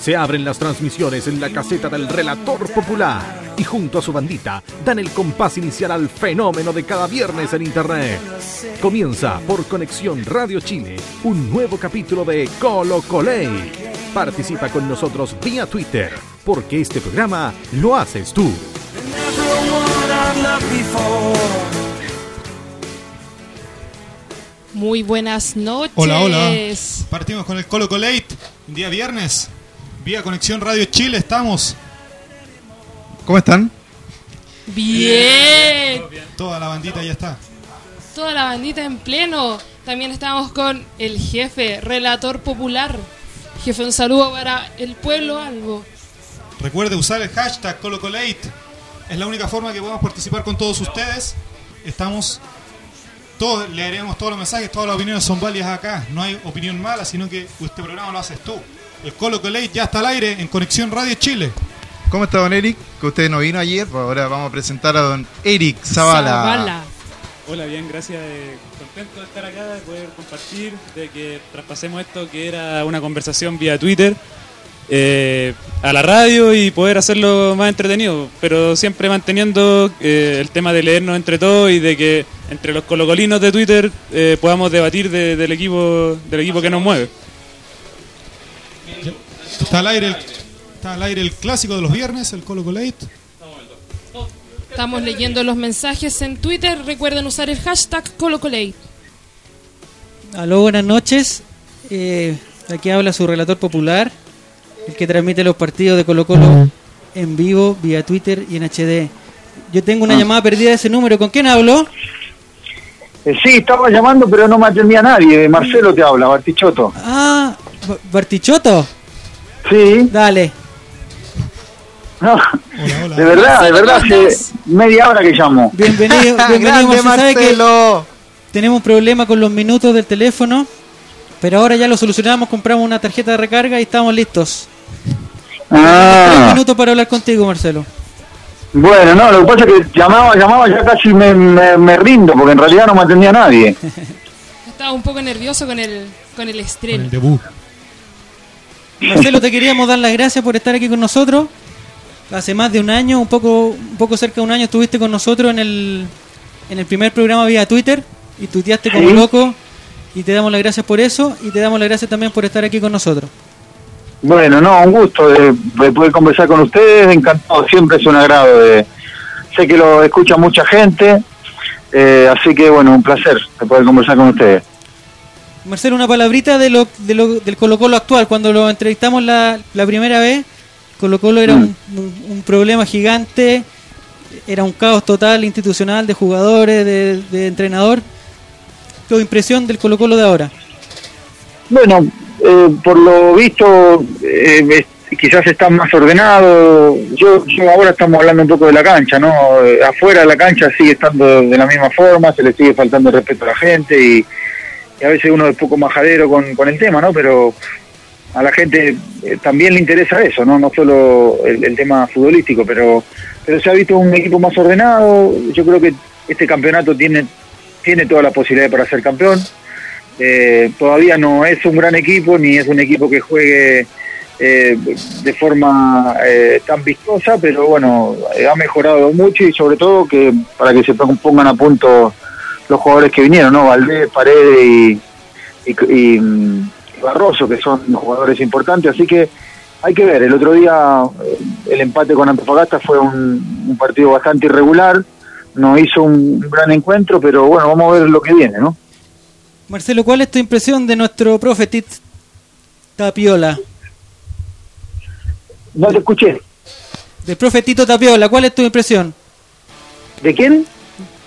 Se abren las transmisiones en la caseta del relator popular y junto a su bandita dan el compás inicial al fenómeno de cada viernes en Internet. Comienza por Conexión Radio Chile un nuevo capítulo de Colo Coley. Participa con nosotros vía Twitter, porque este programa lo haces tú. Muy buenas noches. Hola, hola. Partimos con el Colo Colate, día viernes. Vía Conexión Radio Chile estamos. ¿Cómo están? Bien. Toda la bandita ya está. Toda la bandita en pleno. También estamos con el jefe, relator popular. Jefe, un saludo para el pueblo algo. Recuerde usar el hashtag ColoColate. Es la única forma que podemos participar con todos ustedes. Estamos todos, leeremos todos los mensajes, todas las opiniones son válidas acá. No hay opinión mala, sino que este programa lo haces tú. El Colo Colate ya está al aire en Conexión Radio Chile. ¿Cómo está don Eric? Que usted no vino ayer, ahora vamos a presentar a don Eric Zavala. Zavala. Hola, bien, gracias. eh, contento de estar acá, de poder compartir, de que traspasemos esto que era una conversación vía Twitter eh, a la radio y poder hacerlo más entretenido, pero siempre manteniendo eh, el tema de leernos entre todos y de que entre los colocolinos de Twitter eh, podamos debatir de- del equipo del equipo que nos mueve. Está al aire el, está al aire el clásico de los viernes, el Colo Colate. Estamos leyendo los mensajes en Twitter. Recuerden usar el hashtag ColoColate. Aló, buenas noches. Eh, aquí habla su relator popular, el que transmite los partidos de Colo Colo en vivo, vía Twitter y en HD. Yo tengo una llamada perdida de ese número. ¿Con quién hablo? Eh, sí, estaba llamando, pero no me atendía nadie. Marcelo te habla, Bartichotto. Ah, Ba- Bartichotto. Sí, Dale. no, Hola, hola. de verdad, de verdad, ¿cómo hace media hora que llamo. Bienvenido, bienvenido ¡Grande Marcelo. Sabe que tenemos un problema con los minutos del teléfono, pero ahora ya lo solucionamos. Compramos una tarjeta de recarga y estamos listos. Tres Ah, minutos para hablar contigo, Marcelo. bueno, no, lo que pasa es que llamaba, llamaba, ya casi me, me, me rindo, porque en realidad no me atendía nadie. Estaba un poco nervioso con el, con el Con estreno. el debut. Marcelo, te queríamos dar las gracias por estar aquí con nosotros. Hace más de un año, un poco, un poco cerca de un año, estuviste con nosotros en el, en el primer programa vía Twitter y tuiteaste como Sí. loco. Y te damos las gracias por eso y te damos las gracias también por estar aquí con nosotros. Bueno, no, un gusto de, de poder conversar con ustedes, encantado, siempre es un agrado. De, sé que lo escucha mucha gente, eh, así que bueno, un placer de poder conversar con ustedes. Marcelo, una palabrita de lo, de lo- del Colo Colo actual. Cuando lo entrevistamos la, la primera vez, Colo Colo era un, un- un problema gigante, era un caos total institucional de jugadores, de, de entrenador. Tu impresión del Colo Colo de ahora. Bueno, eh, por lo visto, eh, quizás está más ordenado. Yo, yo ahora estamos hablando un poco de la cancha, ¿no? Eh, Afuera de la cancha sigue estando de la misma forma, se le sigue faltando el respeto a la gente y, y a veces uno es poco majadero con, con el tema, ¿no? Pero a la gente eh, también le interesa eso, ¿no? No solo el, el tema futbolístico, pero, pero se ha visto un equipo más ordenado. Yo creo que este campeonato tiene, tiene toda la posibilidad para ser campeón. Eh, todavía no es un gran equipo ni es un equipo que juegue eh, de forma eh, tan vistosa, pero bueno, ha mejorado mucho y sobre todo que para que se pongan a punto los jugadores que vinieron, ¿no? Valdés, Paredes y, y, Barroso, que son jugadores importantes, así que hay que ver, el otro día eh, el empate con Antofagasta fue un, un partido bastante irregular, no hizo un gran encuentro, pero bueno, vamos a ver lo que viene, ¿no? Marcelo, ¿cuál es tu impresión de nuestro profe Tit Tapiola? No te escuché. Del profe Tito Tapiola, ¿cuál es tu impresión? ¿De quién?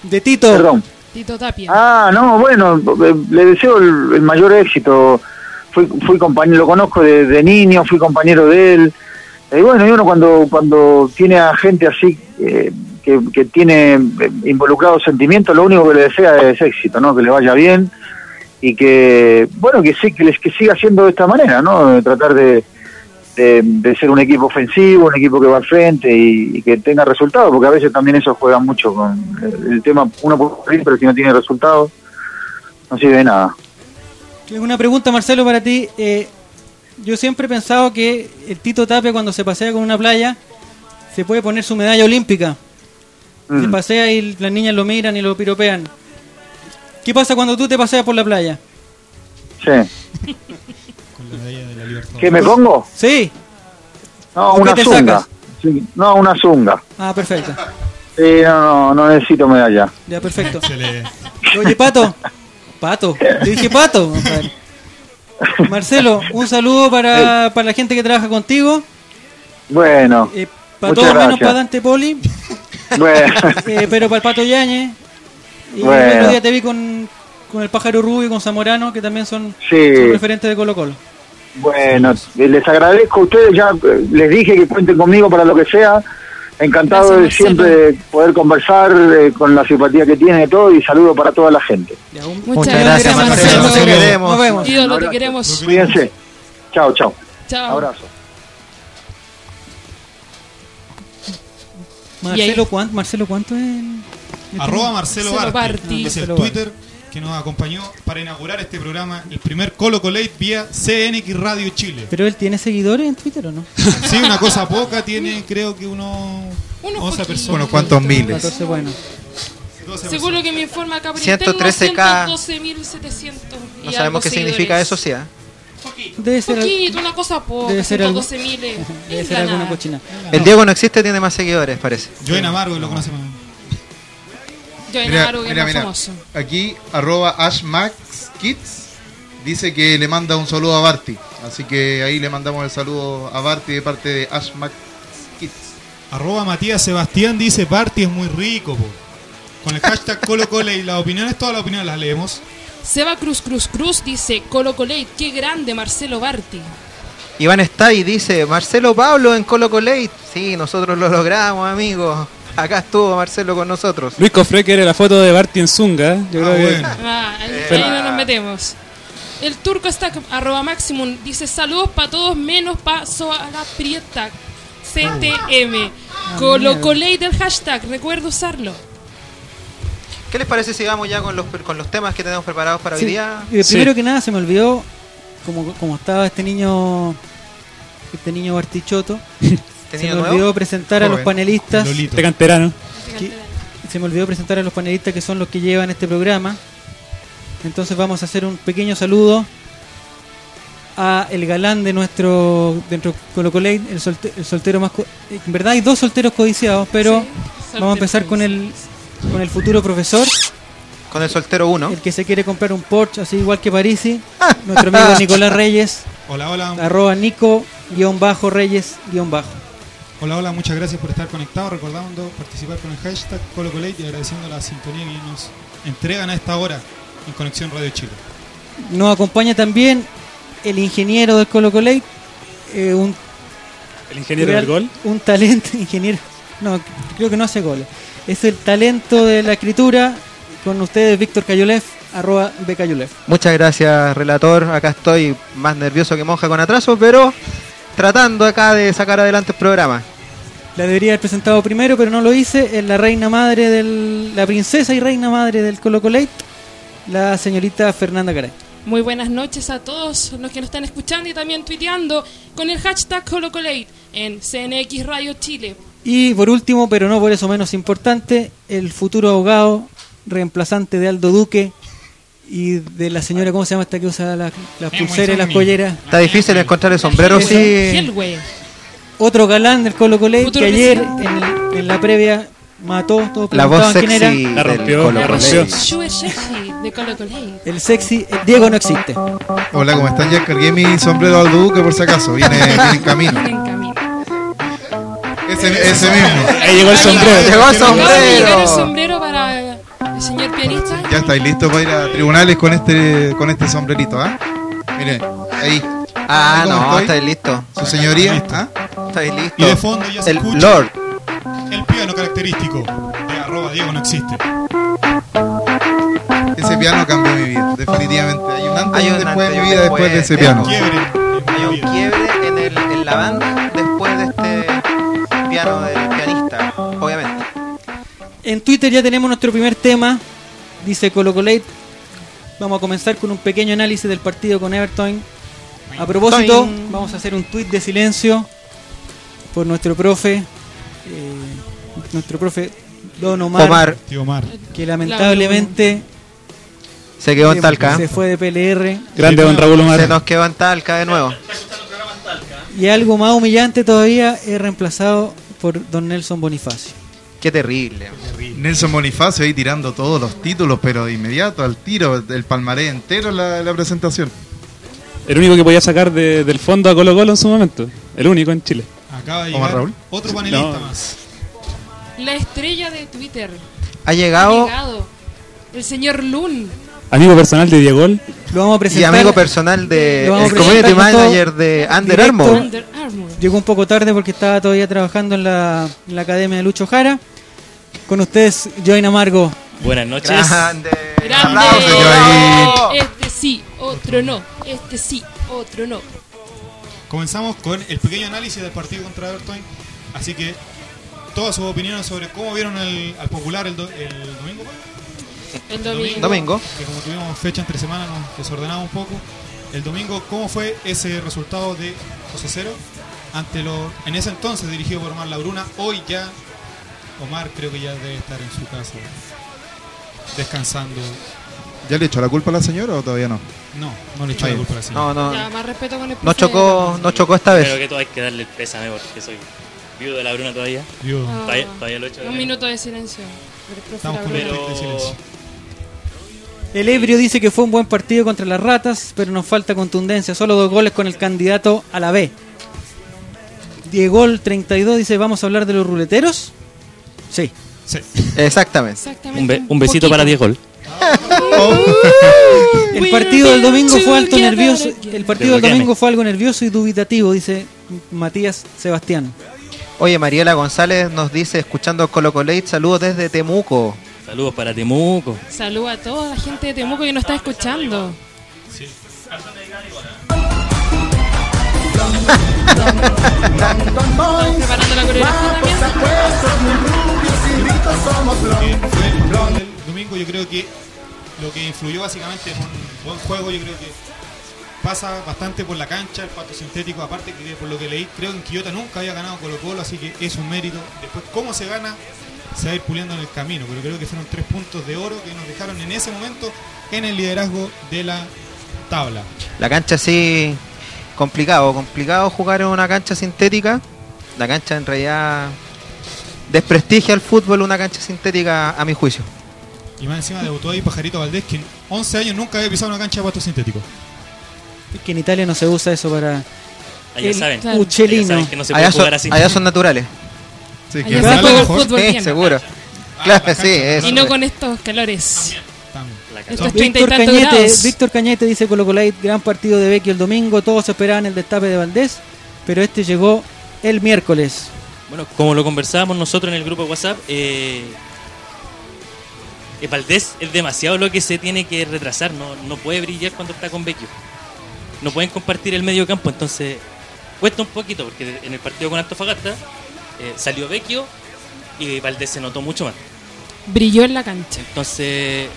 De Tito. Perdón. Tito Tapia. Ah, no, bueno, eh, le deseo el, el mayor éxito. Fui, fui compañero, lo conozco de, de niño, fui compañero de él. Y bueno, y uno cuando, cuando tiene a gente así eh, que, que tiene eh, involucrados sentimientos, lo único que le desea es éxito, ¿no? Que le vaya bien y que, bueno, que sí, que, les, que siga siendo de esta manera, ¿no? Tratar de, de, de ser un equipo ofensivo, un equipo que va al frente y, y que tenga resultados, porque a veces también eso juega mucho con el, tema, uno puede correr, pero si no tiene resultados, no sirve de nada. Una pregunta, Marcelo, para ti. Eh, yo siempre he pensado que el Tito Tapia cuando se pasea con una playa se puede poner su medalla olímpica. Se Mm. pasea y las niñas lo miran y lo piropean. ¿Qué pasa cuando tú te paseas por la playa? Sí. Con la medalla de la libertad. ¿Qué me pongo? Sí. No, ¿Por una qué te zunga. sacas? Sí, No, una zunga. Ah, perfecto. Sí, no, no, no necesito medalla. Ya, perfecto. Oye, Pato. Pato. Te dije Pato. compadre. Marcelo, un saludo para, para la gente que trabaja contigo. Bueno, Eh, para todos menos para Dante Poli. bueno. Eh, pero para el Pato Yañez. Y Bueno. el otro día te vi con, con el pájaro rubio y con Zamorano, que también son, Sí. son referentes de Colo Colo. Bueno, les agradezco a ustedes, ya eh, les dije que cuenten conmigo para lo que sea. Encantado Gracias, de siempre poder conversar eh, con la simpatía que tiene y todo y saludo para toda la gente. Muchas, gracias, Marcelo. Nos Te queremos. vemos. Ídolo, te queremos. Cuídense. Chao, chao. Chao. Abrazo. Marcelo, ¿cuánto, Marcelo, ¿cuánto es? El- Arroba Marcelo Marcelo Barti. Barti. Es el Twitter que nos acompañó para inaugurar este programa, el primer Colo Colate vía CNX Radio Chile. ¿Pero él tiene seguidores en Twitter o no? Sí, una cosa poca, tiene creo que unos Unos 11 poquitos. personas. Unos cuantos miles. Entonces, bueno. 12 Según lo que me informa Capritel, 113K. 112.700. y No sabemos qué significa eso, sí. ¿ah? Debe ser, Poquito, una cosa poca. Debe ser algo- 112.000. debe ser alguna cochina. El Diego no existe, tiene más seguidores, parece. Joen Amargo, lo conoce más. Yo en Mira, mira, mira. famoso. Aquí, arroba AshMaxKids dice que le manda un saludo a Barty. Así que ahí le mandamos el saludo a Barty de parte de AshMaxKids. Arroba Matías Sebastián dice, Barty es muy rico. po". Con el hashtag Colo Cole y las opiniones, todas las opiniones las leemos. Seba Cruz Cruz Cruz dice: Colo Colate, qué grande Marcelo Barti. Iván está y dice, Marcelo Pablo en Colo Colate. Sí, nosotros lo logramos, amigos. Acá estuvo Marcelo con nosotros. Luis Cofre quiere la foto de Barty en Zunga. ¿eh? Yo Ah, creo que bueno. Ah, ahí, Eh, ahí va. no nos metemos. El turco está arroba maximum. Dice saludos para todos menos paso a la prieta. CTM. Colo Colate del hashtag. Recuerda usarlo. ¿Qué les parece si vamos ya con los, con los temas que tenemos preparados para Sí, hoy día? eh, Sí. Primero que nada, se me olvidó, como, como estaba este niño, este niño Bartichoto, ¿Este se me nuevo? olvidó presentar a los panelistas. Lolito. este canterano. que- se me olvidó presentar a los panelistas que son los que llevan este programa. Entonces vamos a hacer un pequeño saludo a el galán de nuestro dentro Colo Colate, el, solte- el soltero más en verdad hay dos solteros codiciados, pero Sí, vamos a empezar con el con el futuro profesor, Con el soltero 1. el que se quiere comprar un Porsche así igual que Parisi, nuestro amigo Nicolás Reyes, Hola, hola. arroba Nico guion bajo Reyes guion bajo. Hola, hola, muchas gracias por estar conectados, recordando participar con el hashtag Colo Colate y agradeciendo la sintonía que nos entregan a esta hora en Conexión Radio Chile. Nos acompaña también el ingeniero del Colo Colate, eh, un El ingeniero real- del gol. Un talento, ingeniero. No, creo que no hace goles. Es el talento de la escritura. Con ustedes, Víctor Cayolef, arroba Bcayolef. Muchas gracias, relator. Acá estoy más nervioso que monja con atraso, pero tratando acá de sacar adelante el programa. La debería haber presentado primero, pero no lo hice. Es la reina madre del. La princesa y reina madre del Colo Colate, la señorita Fernanda Caray. Muy buenas noches a todos los que nos están escuchando y también tuiteando con el hashtag Colo Colate en CNX Radio Chile. Y por último, pero no por eso menos importante, el futuro abogado reemplazante de Aldo Duque y de la señora, ¿cómo se llama esta que usa las, las Eh, pulseras y las colleras? Está difícil encontrar el sombrero, sí. Otro galán del Colo Futuro que ayer en, el- en la previa mató, todos La voz quién sexy era. La rompió, Colo la Colo. rompió. De Colo. El sexy, el Diego no existe. Hola, ¿cómo están? Ya cargué mi sombrero al Duque por si acaso. Viene, viene en camino. Ese, ese mismo. Ahí llegó el sombrero. Llegó el sombrero. para el señor pianista. Ya estáis listos para ir a tribunales con este con este sombrerito, ¿ah? Miren, ahí. Ah, ¿Cómo no, estáis listo. Su señoría. ¿ah? Estáis listo. Y de fondo ya se El escucha Lord. el piano característico de arroba Diego no existe. Ese piano cambió mi vida, definitivamente. Hay un antes Hay y un un después de mi vida después después de ese de- piano. Quiebre Hay un quiebre en, el, en la banda después de este piano del pianista, obviamente. En Twitter ya tenemos nuestro primer tema. Dice Colo Colate. Vamos a comenzar con un pequeño análisis del partido con Everton. A propósito, vamos a hacer un tuit de silencio por nuestro profe, eh, nuestro profe Don Omar, Omar Tío Omar. que lamentablemente se quedó en Talca. se fue de PLR. Grande don Raúl Omar. Se nos quedó en Talca de nuevo. Y algo más humillante todavía es reemplazado por Don Nelson Bonifacio. Qué terrible. Nelson Bonifacio ahí tirando todos los títulos, pero de inmediato, al tiro, el palmarés entero en la, la presentación. El único que podía sacar de- del fondo a Colo Colo en su momento. El único en Chile. Acaba de Omar llegar Raúl. otro panelista No. más. La estrella de Twitter. Ha Ha llegado. El señor Lun. Amigo personal de Diegol. Lo vamos a y presentar. amigo personal de el community manager de Under. Armour. Under Armour. Llegó un poco tarde porque estaba todavía trabajando en la, en la academia de Lucho Jara. Con ustedes, Join Amargo. Buenas noches. Grande. Grande. Aplausos. Este sí, otro no. Este sí, otro no. Comenzamos con el pequeño análisis del partido contra Everton. Así que todas sus opiniones sobre cómo vieron el- al popular el, do- el domingo. El domingo. Domingo. Que como tuvimos fecha entre semana nos desordenaba un poco. El domingo, ¿cómo fue ese resultado de José Cero? Ante lo, en ese entonces dirigido por Omar Labruna. Hoy ya Omar creo que ya debe estar en su casa descansando. ¿Ya le echó la culpa a la señora o todavía no? No, no le echó la culpa a la señora. No, no. Ya, más respeto con el No chocó, no chocó esta vez. que todo hay que darle el pésame porque soy viudo de la Bruna todavía. Dios. Ah, Todavía, todavía lo he hecho. Un minuto de silencio. Estamos con el- de silencio. El ebrio dice que fue un buen partido contra las ratas, pero nos falta contundencia. Solo dos goles con el candidato a la B. Diego 32 dice, ¿vamos a hablar de los ruleteros? Sí. Sí. Exactamente. Exactamente. Un, be- un besito poquito. para Diegol. El partido del domingo fue alto nervioso. El partido del domingo fue algo nervioso y dubitativo, dice Matías Sebastián. Oye, Mariela González nos dice, escuchando Colo Colate, saludos desde Temuco. Saludos para Temuco. Saludos a toda la gente de Temuco que nos está escuchando. Estamos preparando la coreografía también. que fue el domingo, yo creo que lo que influyó básicamente en un buen juego, yo creo que pasa bastante por la cancha, el pato sintético, aparte que por lo que leí, creo que en Quillota nunca había ganado Colo Colo, así que es un mérito. Después, cómo se gana, se va a ir puliendo en el camino, pero creo que fueron tres puntos de oro que nos dejaron en ese momento en el liderazgo de la tabla. La cancha sí, complicado, complicado jugar en una cancha sintética. La cancha en realidad desprestigia el fútbol una cancha sintética a mi juicio. Y más encima debutó ahí Pajarito Valdés, que en 11 años nunca había pisado una cancha de pato sintético. Es que en Italia no se usa eso para Allá el saben. Claro. Allá saben que no se puede Allá son, jugar así. allá son naturales. Sí, Allá que se juega mejor. fútbol Sí, bien. seguro. Ah, Claro, la sí, eso. Y no con estos calores. También. Estos Víctor Cañete. Víctor Cañete dice Colo Colate, gran partido de Vecchio el domingo, todos esperaban el destape de Valdés, pero este llegó el miércoles. Bueno, como lo conversábamos nosotros en el grupo de WhatsApp, eh, Valdés es demasiado lo que se tiene que retrasar. No, no puede brillar cuando está con Vecchio. No pueden compartir el medio campo, entonces cuesta un poquito, porque en el partido con Antofagasta eh, salió Vecchio y Valdés se notó mucho más. Brilló en la cancha. Entonces,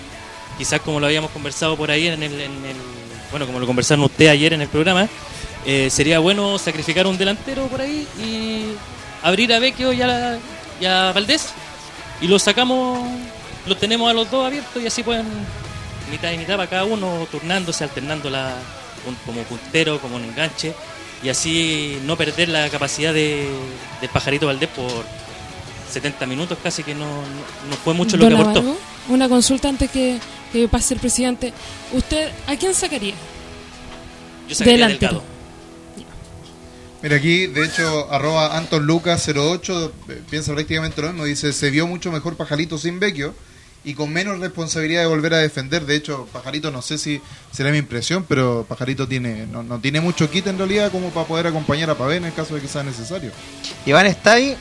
quizás como lo habíamos conversado por ahí en el, en el- bueno, como lo conversaron ustedes ayer en el programa, eh, sería bueno sacrificar un delantero por ahí y abrir a Vecchio y a, la- y a Valdés y los sacamos, los tenemos a los dos abiertos y así pueden mitad y mitad para cada uno, turnándose, alternando la, un- como puntero, como un enganche y así no perder la capacidad de, del pajarito Valdés por 70 minutos casi que no, no- no fue mucho lo Don que aportó. Una consulta antes que, que pase el presidente. ¿Usted a quién sacaría? Yo sacaría Delantero. Delgado. Mira aquí, de hecho, arroba Anton Lucas 08 eh, piensa prácticamente lo mismo. Dice, se vio mucho mejor Pajarito sin Vecchio y con menos responsabilidad de volver a defender. De hecho, Pajarito no sé si será mi impresión, pero Pajarito tiene no, no tiene mucho kit en realidad como para poder acompañar a Pavé en el caso de que sea necesario. Iván está ahí.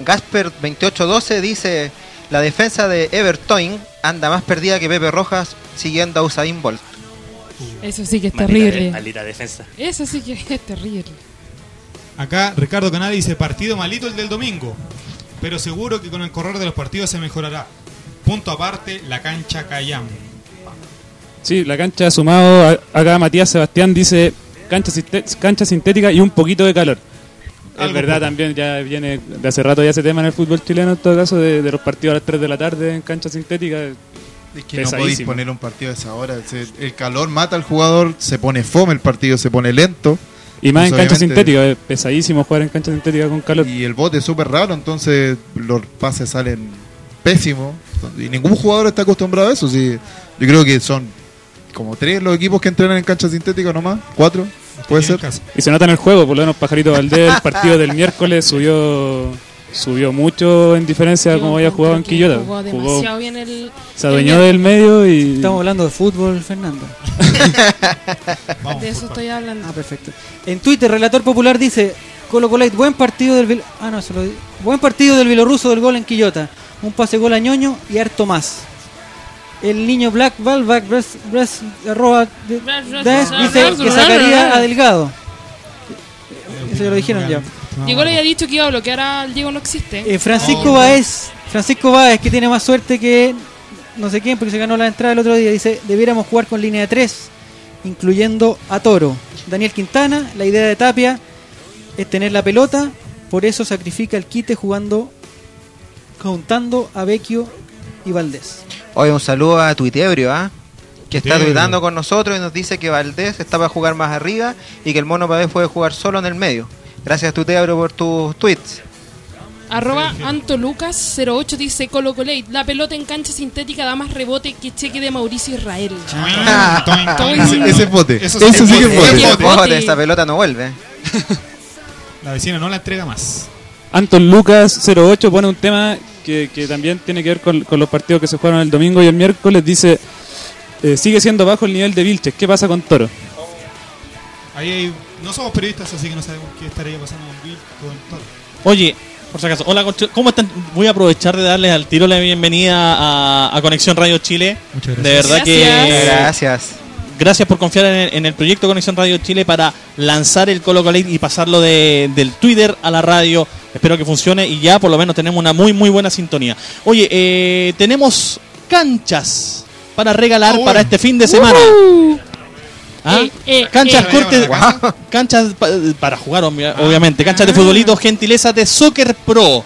Gasper 2812 dice, la defensa de Everton anda más perdida que Pepe Rojas siguiendo a Usain Bolt. Eso sí que es de- terrible. maldita defensa. Eso sí que es terrible. Acá Ricardo Canal dice partido malito el del domingo, pero seguro que con el correr de los partidos se mejorará. Punto aparte, la cancha Cayam. Sí, la cancha sumado, acá Matías Sebastián dice cancha, cancha sintética y un poquito de calor. Es verdad, poco. también ya viene de hace rato ya ese tema en el fútbol chileno, en todo caso, de, de los partidos a las 3 de la tarde en cancha sintética. Es que no podéis poner un partido a esa hora. Se- el calor mata al jugador, se pone fome el partido, se pone lento. Y más Pues en cancha sintética, es pesadísimo jugar en cancha sintética con calor. Y el bote es súper raro, entonces los pases salen pésimos. Y ningún jugador está acostumbrado a eso. Sí, yo creo que son como tres los equipos que entrenan en cancha sintética nomás. Cuatro, puede ser. Y se nota en el juego, por lo menos Pajarito Valdés, el partido del miércoles subió subió mucho en diferencia a como había jugado en Quillota. Jugó bien el. se adueñó del medio y Estamos hablando de fútbol, Fernando. Vamos, De eso estoy hablando. Ah, perfecto. En Twitter, Relator Popular dice: Colo Colate, buen partido del. Ah, no, se lo di- Buen partido del bielorruso del gol en Quillota. Un pase gol a ñoño y harto más. El niño Black Valvac Bras- Bras- arroba de- Des dice que sacaría a Delgado. Eso ya lo dijeron ya. Diego le había dicho que iba a bloquear al Diego no existe. Eh, Francisco Baez, Francisco Baez, que tiene más suerte que no sé quién, porque se ganó la entrada el otro día, dice, debiéramos jugar con línea de tres, incluyendo a Toro. Daniel Quintana, la idea de Tapia es tener la pelota, por eso sacrifica el quite jugando, juntando a Vecchio y Valdés. Hoy un saludo a Tuitebrio, ¿ah? Que está tuitando con nosotros y nos dice que Valdés está para jugar más arriba y que el Mono Pavés puede jugar solo en el medio. Gracias Tuitebrio por tus tweets. Arroba AntoLucas08 dice Colo Colate. La pelota en cancha sintética da más rebote que cheque de Mauricio Israel. Ese, ese es bote. Eso sí que es bote. esa pelota no vuelve. La vecina no la entrega más. Anton Lucas 08 pone un tema que, que también tiene que ver con, con los partidos que se jugaron el domingo y el miércoles. Dice, eh, sigue siendo bajo el nivel de Vilches. ¿Qué pasa con Toro? Ahí hay- no somos periodistas, así que no sabemos qué estaría pasando con Bill, con todo. Oye, por si acaso, hola, ¿cómo están? Voy a aprovechar de darles al tiro la bienvenida a, a Conexión Radio Chile. Muchas De gracias. verdad que Gracias. gracias por confiar en el, en el proyecto Conexión Radio Chile para lanzar el Colo Colate y pasarlo de- del Twitter a la radio. Espero que funcione y ya por lo menos tenemos una muy muy buena sintonía. Oye, eh, tenemos canchas para regalar Ah, bueno. para este fin de semana. ¿Ah? Eh, eh, Canchas eh. cortes, canchas pa- para jugar obvia- Ah. obviamente, canchas de futbolito, gentileza de Soccer Pro.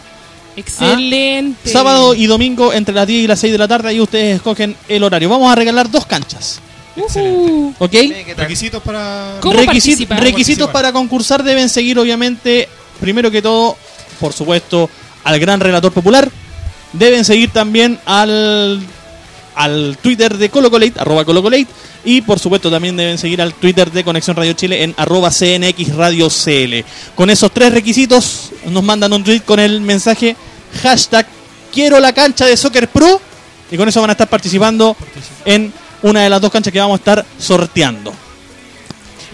Excelente. Sábado y domingo entre las 10 y las 6 de la tarde y ustedes escogen el horario. Vamos a regalar dos canchas, Ujú. ¿ok? Requisitos para. ¿Cómo Requisit- participar? requisitos Participar. para concursar deben seguir obviamente, primero que todo, por supuesto, al gran relator popular. Deben seguir también al, al Twitter de Colocolate, arroba Colocolate. Y por supuesto también deben seguir al Twitter de Conexión Radio Chile en arroba CNX Radio CL. Con esos tres requisitos nos mandan un tweet con el mensaje hashtag quiero la cancha de Soccer Pro. Y con eso van a estar participando en una de las dos canchas que vamos a estar sorteando.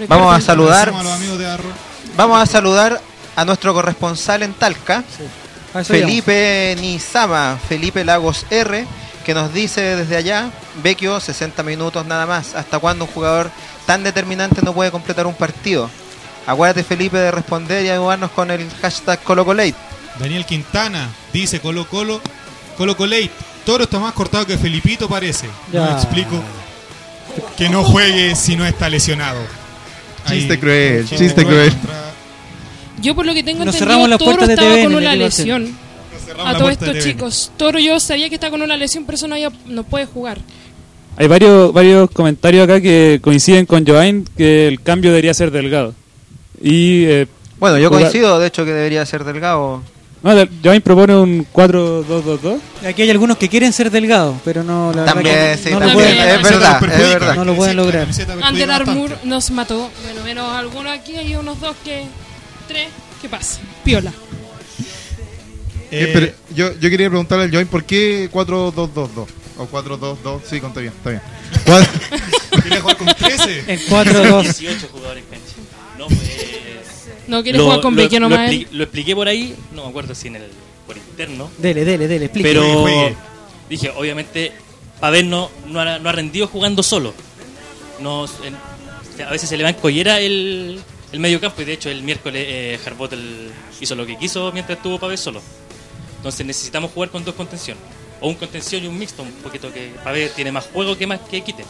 Vamos a saludar, vamos a saludar a nuestro corresponsal en Talca. Felipe Nizama, Felipe Lagos R, que nos dice desde allá, Vecchio, 60 minutos nada más. ¿Hasta cuándo un jugador tan determinante no puede completar un partido? Acuérdate, Felipe, de responder y ayudarnos con el hashtag ColoColate. Daniel Quintana dice Colo Colo. Colo Colate. Toro está más cortado que Felipito parece. No Ya. explico. Que no juegue si no está lesionado. Chiste cruel, chiste chiste cruel. Yo por lo que tengo Nos entendido, cerramos Toro estaba TVN, con una lesión. A todos estos chicos. Toro yo sabía que está con una lesión, pero eso no, había- no puede jugar. Hay varios, varios comentarios acá que coinciden con Joain que el cambio debería ser delgado. Y eh, Bueno, yo coincido, de hecho, que debería ser Delgado. no, Joain propone un 4-2-2-2. Aquí hay algunos que quieren ser delgados, pero no, la También, que sí, no lo pueden. Es La camiseta verdad, los perjudica, es verdad. No lo pueden sí, la lograr. bastante. Armour nos mató. Bueno, menos algunos aquí, hay unos dos que. Tres. ¿Qué pasa? Piola. Eh, pero yo, yo quería preguntarle al Join por qué 4-2-2-2 o 4-2-2. Sí, conté bien, está bien. Quería jugar con 13. En 4-2. 18 jugadores en cancha. No, pues, No quiere jugar con Vecchio lo, nomás. expli- lo expliqué por ahí, no me acuerdo si en el por interno, Dele, dele, dele, explique. pero Juegue, dije, obviamente, Pavel no, no, ha, no ha rendido jugando solo. No, en- a veces se le va en collera el, el medio campo y de hecho el miércoles eh, Harbotel hizo lo que quiso mientras estuvo Pavel solo. Entonces necesitamos jugar con dos contención. O un contención y un mixto, un poquito que Pavel tiene más juego que más que quite.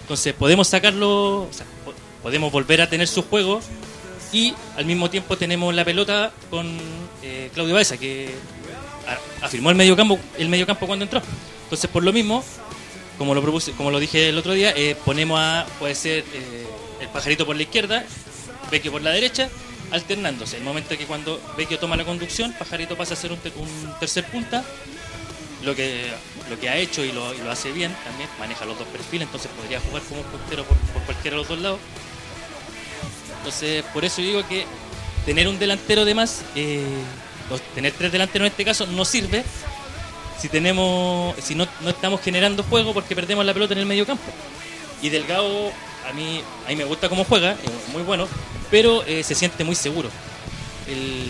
Entonces podemos sacarlo, podemos volver a tener su juego y al mismo tiempo tenemos la pelota con eh, Claudio Baeza que afirmó el mediocampo, el mediocampo cuando entró. Entonces por lo mismo, como lo propuse, como lo dije el otro día, eh, ponemos a puede ser eh, el pajarito por la izquierda, Vecchio por la derecha, alternándose. El momento que cuando Vecchio toma la conducción, pajarito pasa a ser un, te- un tercer punta. Lo que lo que ha hecho y lo, lo hace bien también maneja los dos perfiles entonces podría jugar como un puntero por, por cualquiera de los dos lados. Entonces por eso digo que tener un delantero de más eh, tener tres delanteros en este caso no sirve si tenemos si no, no estamos generando juego porque perdemos la pelota en el medio campo. Y Delgado a mí a mí me gusta cómo juega es muy bueno pero eh, se siente muy seguro Él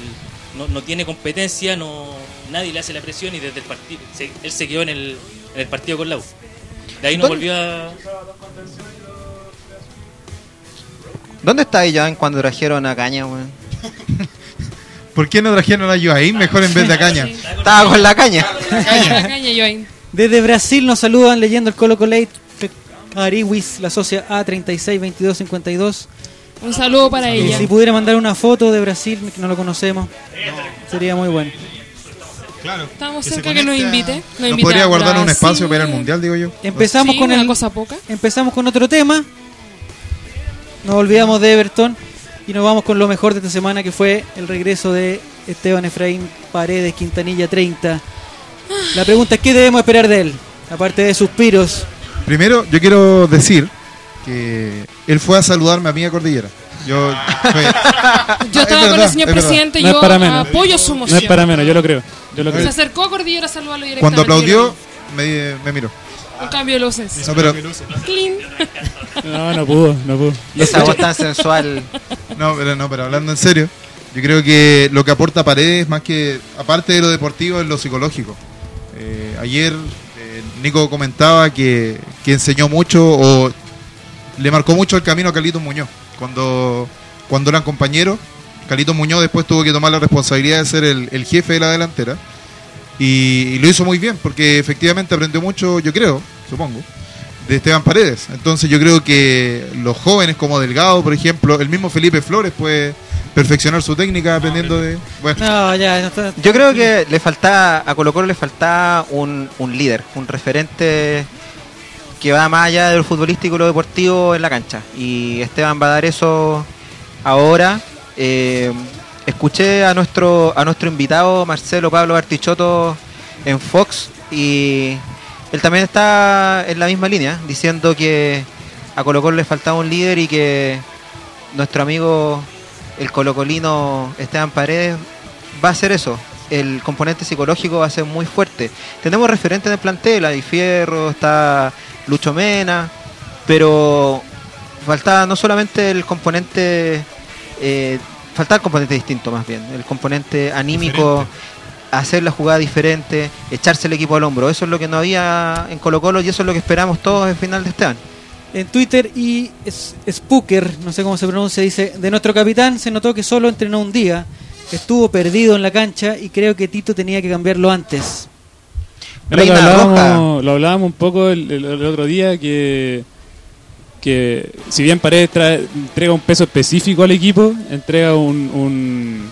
no, no tiene competencia no nadie le hace la presión y desde el partido se- él se quedó en el, en el partido con la U de ahí no ¿Dónde- volvió a ¿Dónde está Iván cuando trajeron a Caña, weón? ¿Por qué no trajeron a Joaín mejor en vez de a Caña? Estaba con la caña. La caña, Joaín. Desde Brasil nos saludan leyendo el Colo Colate Ariwis, la socia A362252. Un saludo para Y ella. si pudiera mandar una foto de Brasil, que no lo conocemos, sería muy bueno. Claro. Estamos que cerca que nos conecte a- invite. Nos ¿No invite podría guardar un espacio para ir al mundial, digo yo? Empezamos Sí, con una el, cosa poca. empezamos con otro tema. Nos olvidamos de Everton y nos vamos con lo mejor de esta semana que fue el regreso de Esteban Efraín Paredes Quintanilla 30. La pregunta es qué debemos esperar de él, aparte de suspiros. Primero, yo quiero decir que él fue a saludarme a mí a Cordillera. Yo, fue- Yo es estaba con el señor presidente, No yo para menos. apoyo su No moción. es para menos, yo lo creo. Yo lo Se acercó a Cordillera a saludarlo directamente. Cuando aplaudió, me, me miró. Un cambio de luces. No, pero, Clean. No, no pudo, no pudo. Esa voz tan sensual. no, pero no, pero hablando en serio, yo creo que lo que aporta Paredes, más que, aparte de lo deportivo, es lo psicológico. Eh, ayer eh, Nico comentaba que, que enseñó mucho o le marcó mucho el camino a Carlitos Muñoz. Cuando, cuando eran compañeros, Carlitos Muñoz después tuvo que tomar la responsabilidad de ser el, el jefe de la delantera. Y, y lo hizo muy bien, porque efectivamente aprendió mucho, yo creo, supongo, de Esteban Paredes. Entonces yo creo que los jóvenes como Delgado, por ejemplo, el mismo Felipe Flores puede perfeccionar su técnica dependiendo de... Bueno, No, ya, no está- Yo creo que le faltaba, a Colo Colo le faltaba un, un líder, un referente que va más allá de lo futbolístico y lo deportivo en la cancha. Y Esteban va a dar eso ahora. Eh, escuché a nuestro, a nuestro invitado Marcelo Pablo Artichoto en Fox y él también está en la misma línea, diciendo que a Colo Colo le faltaba un líder y que nuestro amigo el colocolino Esteban Paredes va a hacer eso. El componente psicológico va a ser muy fuerte. Tenemos referentes en el plantel, Adi Fierro, está Lucho Mena, pero faltaba no solamente el componente, eh, faltaba el componente distinto más bien, el componente anímico, Diferente. hacer la jugada diferente, echarse el equipo al hombro. Eso es lo que no había en Colo Colo y eso es lo que esperamos todos en final de Esteban. En Twitter y Spooker, no sé cómo se pronuncia, dice, de nuestro capitán se notó que solo entrenó un día, estuvo perdido en la cancha y creo que Tito tenía que cambiarlo antes. Lo, hablábamos, lo hablábamos un poco el, el- el otro día que, que si bien Paredes trae- entrega un peso específico al equipo, entrega un, un,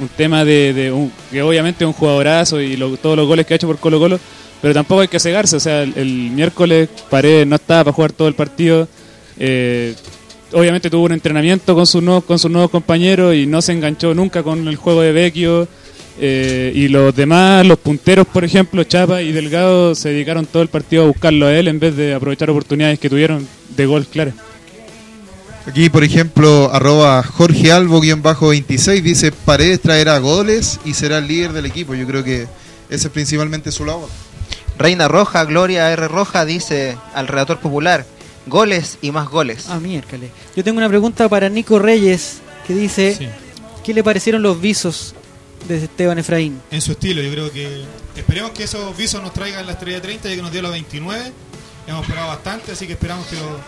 un tema de, de un- que obviamente es un jugadorazo y lo- todos los goles que ha hecho por Colo Colo, pero tampoco hay que cegarse, o sea, el, el miércoles Paredes no estaba para jugar todo el partido, eh, obviamente tuvo un entrenamiento con sus nuevos, con sus nuevos compañeros y no se enganchó nunca con el juego de Vecchio. Eh, y los demás, los punteros, por ejemplo, Chapa y Delgado, se dedicaron todo el partido a buscarlo a él en vez de aprovechar oportunidades que tuvieron de gol, claro. aquí por ejemplo, arroba Jorge Albo-26 dice, Paredes traerá goles y será el líder del equipo. Yo creo que ese es principalmente su labor. Reina Roja, Gloria R. Roja dice al redactor popular, goles y más goles. Ah, miércoles. Yo tengo una pregunta para Nico Reyes, que dice, Sí. ¿qué le parecieron los visos de Esteban Efraín? en su estilo. Yo creo que esperemos que esos visos nos traigan la estrella 30 ya que nos dio la 29. Hemos esperado bastante, así que esperamos que los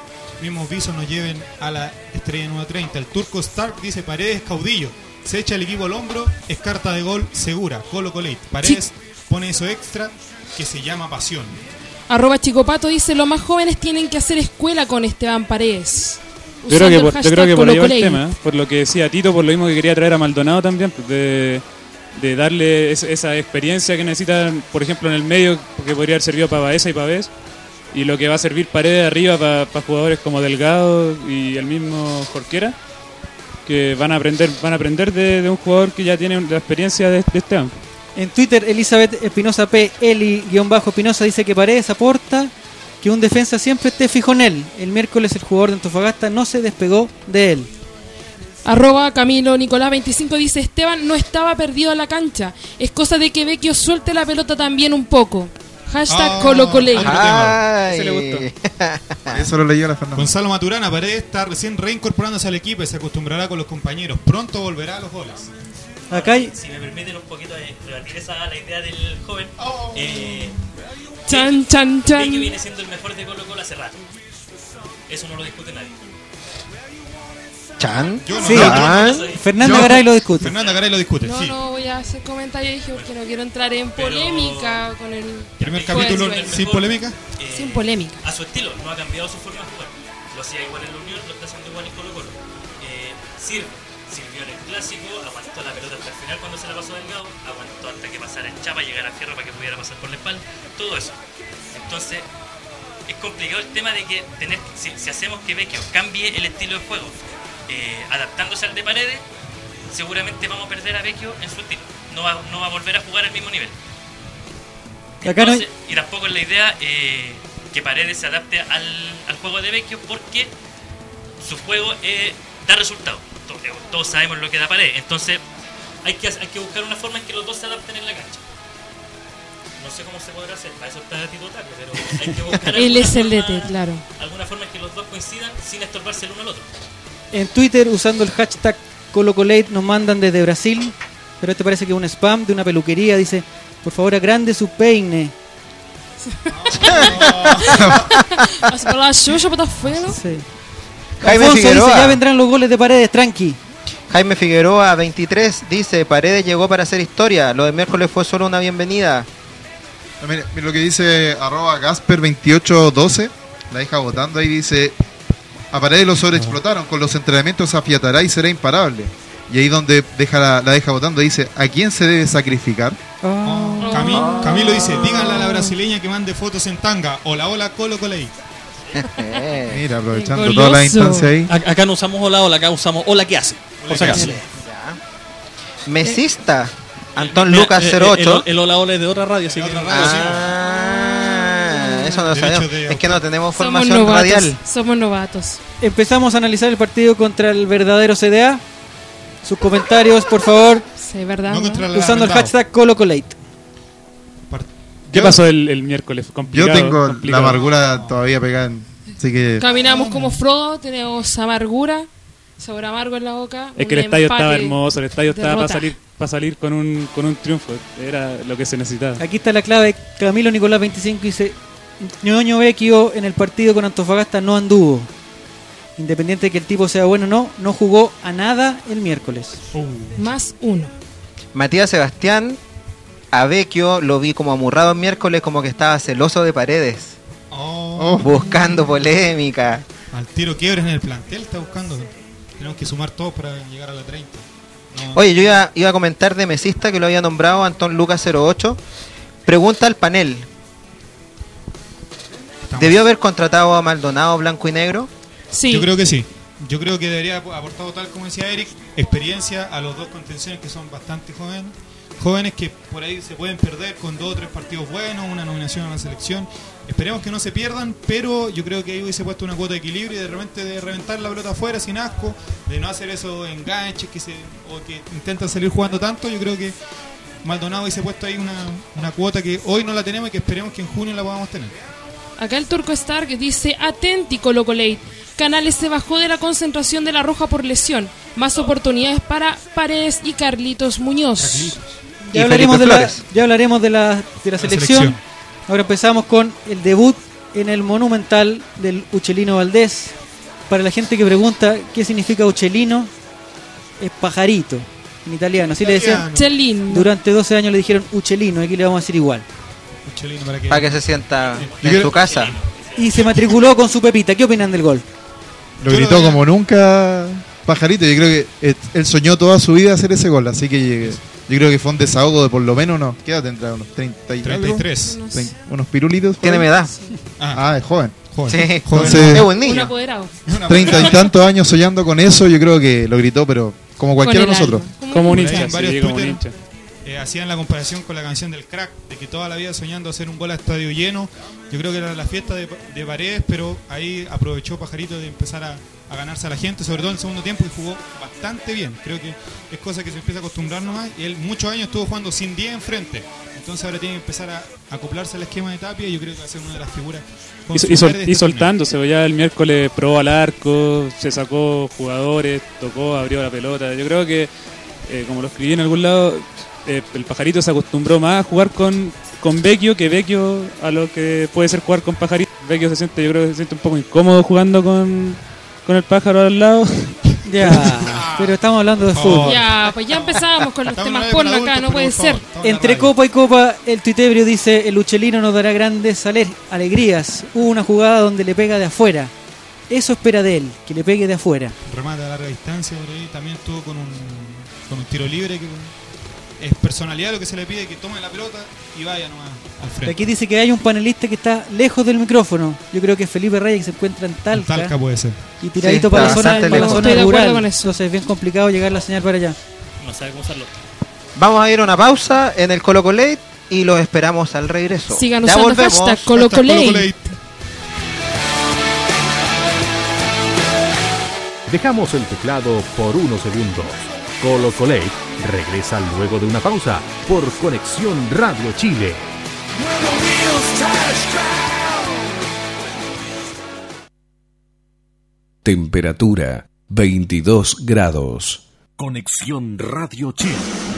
mismos visos nos lleven a la estrella número 30. El turco Stark dice Paredes caudillo. Se echa el equipo al hombro, es carta de gol segura. Colo Colate. Paredes pone eso extra que se llama pasión. Arroba Chicopato dice, los más jóvenes tienen que hacer escuela con Esteban Paredes. Yo creo, que por, yo creo que por ahí va el tema, ¿eh? por lo que decía Tito, por lo mismo que quería traer a Maldonado también, de, de darle es- esa experiencia que necesitan, por ejemplo, en el medio, que podría haber servido para Baeza y Pavés, y lo que va a servir Paredes arriba para jugadores como Delgado y el mismo Jorquera, que van a aprender van a aprender de, un jugador que ya tiene la experiencia de, de Esteban. En Twitter, Elizabeth Espinosa P, Eli-Espinosa dice que Paredes aporta que un defensa siempre esté fijo en él. El miércoles el jugador de Antofagasta no se despegó de él. Arroba Camilo Nicolás 25 dice Esteban no estaba perdido en la cancha. Es cosa de que Vecchio suelte la pelota también un poco. Hashtag Ah, tema. Ay. Ese le gustó. Eso lo leyó la Fernanda. Gonzalo Maturana Paredes está recién reincorporándose al equipo y se acostumbrará con los compañeros. Pronto volverá a los goles. Acá hay, Si me permiten un poquito de rebatir esa la idea del joven, eh, Chan, chan, Vecchio chan. viene siendo el mejor de Colo Colo hace rato. Eso no lo discute nadie. Chan. Yo no. Sí. Chan. Fernanda Yo- Garay lo discute. Fernanda Garay lo discute, No, sí. no voy a hacer comentarios dije, porque no quiero entrar en Pero- polémica con el Primer juego capítulo sin polémica. Eh, Sin polémica. A su estilo, no ha cambiado su forma de jugar. Lo hacía igual en la Unión, lo está haciendo igual en Colo Colo. Eh, sirve, sirvió en el clásico, aguantó la pelota hasta el final cuando se la pasó Delgado, aguantó hasta que pasara el Chapa, llegara a Fierro para que pudiera pasar por la espalda, todo eso. Entonces, es complicado el tema de que tener, si, si hacemos que Vecchio cambie el estilo de juego, eh, adaptándose al de Paredes, seguramente vamos a perder a Vecchio en su estilo. No va, no va a volver a jugar al mismo nivel. Acá no hay- Entonces, y tampoco es la idea eh, que Paredes se adapte al, al juego de Vecchio porque su juego eh, da resultados. Todos, todos sabemos lo que da Paredes. Entonces hay que, hay que buscar una forma en que los dos se adapten en la cancha. No sé cómo se podrá hacer, para eso está Tito Tapia, pero hay que buscar Él alguna es el forma- DT, claro. alguna forma en que los dos coincidan sin estorbarse el uno al otro. En Twitter, usando el hashtag ColocoLate, nos mandan desde Brasil. Pero este parece que es un spam de una peluquería. Dice, por favor, agrande su peine. La chucha. Sí. Jaime Alfonso dice, Figueroa. ya vendrán los goles de paredes, tranqui. Jaime Figueroa, 23, dice, Paredes llegó para hacer historia. Lo de miércoles fue solo una bienvenida. No, mire, mire lo que dice arroba Gasper2812, la deja votando ahí, dice, a Paredes lo sobreexplotaron, con los entrenamientos afiatará y será imparable. Y ahí donde deja la, la deja votando dice, ¿a quién se debe sacrificar? Ah. Cami- Camilo dice, díganle a la brasileña que mande fotos en tanga. Hola, hola, Colo Colei. Eh, Mira, aprovechando Qué toda la goloso. instancia ahí. A- Acá no usamos hola, hola, acá usamos hola, ¿qué hace? Por si acaso. Mesista, Antón Mira, Lucas eh, 08. El, el hola, hola es de otra radio, así que. otra radio. Ah, eso no lo Derecho sabemos. de Es que no tenemos Somos formación novatos. radial. Somos novatos. Empezamos a analizar el partido contra el verdadero CDA. Sus comentarios, por favor, Sí, ¿verdad? No no? contra la usando el hashtag ColocoLate. ¿Qué Yo- pasó el, el miércoles? Yo Complicado, tengo la amargura todavía pegada, en- así que... Caminamos como Frodo, tenemos amargura, sabor amargo en la boca. Es que el estadio estaba hermoso, el estadio estaba para salir, para salir con un, con un triunfo. Era lo que se necesitaba. Aquí está la clave. Camilo Nicolás 25 dice, Ñoño Vecchio en el partido con Antofagasta no anduvo. Independiente de que el tipo sea bueno o no, no jugó a nada el miércoles. Más uno. Matías Sebastián, a Vecchio lo vi como amurrado el miércoles, como que estaba celoso de paredes, Oh, Oh, buscando polémica. Al tiro quiebres en el plantel, está buscando. Tenemos que sumar todos para llegar a la 30. No, Oye, yo iba, iba a comentar de Mesista que lo había nombrado Antón Lucas 08. Pregunta al panel: estamos- ¿debió haber contratado a Maldonado blanco y negro? Sí. Yo creo que sí. Yo creo que debería haber aportado, tal como decía Eric, experiencia a los dos contenciones que son bastante jóvenes. Jóvenes que por ahí se pueden perder con dos o tres partidos buenos, una nominación a la selección. Esperemos que no se pierdan, pero yo creo que ahí hubiese puesto una cuota de equilibrio y de repente de reventar la pelota afuera sin asco, de no hacer esos enganches que se, o que intentan salir jugando tanto. Yo creo que Maldonado hubiese puesto ahí una, una cuota que hoy no la tenemos y que esperemos que en junio la podamos tener. Acá el turco Stark dice, atenti Colocolate. Canales se bajó de la concentración de la Roja por lesión. Más oportunidades para Paredes y Carlitos Muñoz. Y Ya hablaremos, de la, ya hablaremos de la, de la selección. selección. Ahora empezamos con el debut en el Monumental del Uchelino Valdés. Para la gente que pregunta qué significa Uchelino, es pajarito en italiano. Así le decían. Italiano. Durante 12 años le dijeron Uchelino, aquí le vamos a decir igual. Chelino, para que, Para que se sienta en quiero- su casa. Y se matriculó con su pepita. ¿Qué opinan del gol? Lo Yo gritó como nunca Pajarito. Yo creo que él soñó toda su vida hacer ese gol. Así que yo creo que fue un desahogo de por lo menos unos. ¿Qué edad tendrá? ¿Unos 30 y algo? 33. Trein- unos pirulitos. Tiene mi edad. Ah, Ah, es joven. joven. Sí, Joven. Entonces- es buen niño. apoderado. Una Treinta y tantos años soñando con eso. Yo creo que lo gritó, pero como cualquiera de nosotros. Como un sí, como hincha. Eh, hacían la comparación con la canción del crack, de que toda la vida soñando hacer un gol a estadio lleno. Yo creo que era la fiesta de, de Paredes, pero ahí aprovechó Pajarito de empezar a, a ganarse a la gente, sobre todo en el segundo tiempo, y jugó bastante bien. Creo que es cosa que se empieza a acostumbrar nomás. Y él muchos años estuvo jugando sin 10 enfrente. Entonces ahora tiene que empezar a acoplarse al esquema de Tapia y yo creo que va a ser una de las figuras. Y, sol- y este torneo. soltándose, pues ya el miércoles probó al arco, se sacó jugadores, tocó, abrió la pelota. Yo creo que, eh, como lo escribí en algún lado, eh, el pajarito se acostumbró más a jugar con, con Vecchio que Vecchio a lo que puede ser jugar con pajarito. Vecchio se siente, yo creo que se siente un poco incómodo jugando con, con el pájaro al lado. Ya, pero estamos hablando de fútbol. Ya, pues ya empezamos con los Estamos temas porno acá, no puede ser. Entre copa y copa, el tuitebrio dice, el Luchelino nos dará grandes ale- alegrías. Hubo una jugada donde le pega de afuera. Eso espera de él, que le pegue de afuera. remate a larga distancia por ahí. También estuvo con un, con un tiro libre que es personalidad lo que se le pide que tome la pelota y vaya nomás al frente. Aquí dice que hay un panelista que está lejos del micrófono. Yo creo que es Felipe Reyes que se encuentra en Talca. Talca puede ser. Y tiradito Sí, para la zona, para la zona Estoy rural. con eso. Entonces es bien complicado llegar la señal para allá. No sabe cómo usarlo. Vamos a ir a una pausa en el Colo Colate y los esperamos al regreso. Sigan Ya usando volvemos. hashtag. Colocolate. Dejamos el teclado por unos segundos. Colo Colate regresa luego de una pausa por Conexión Radio Chile. Temperatura 22 grados. Conexión Radio Chile.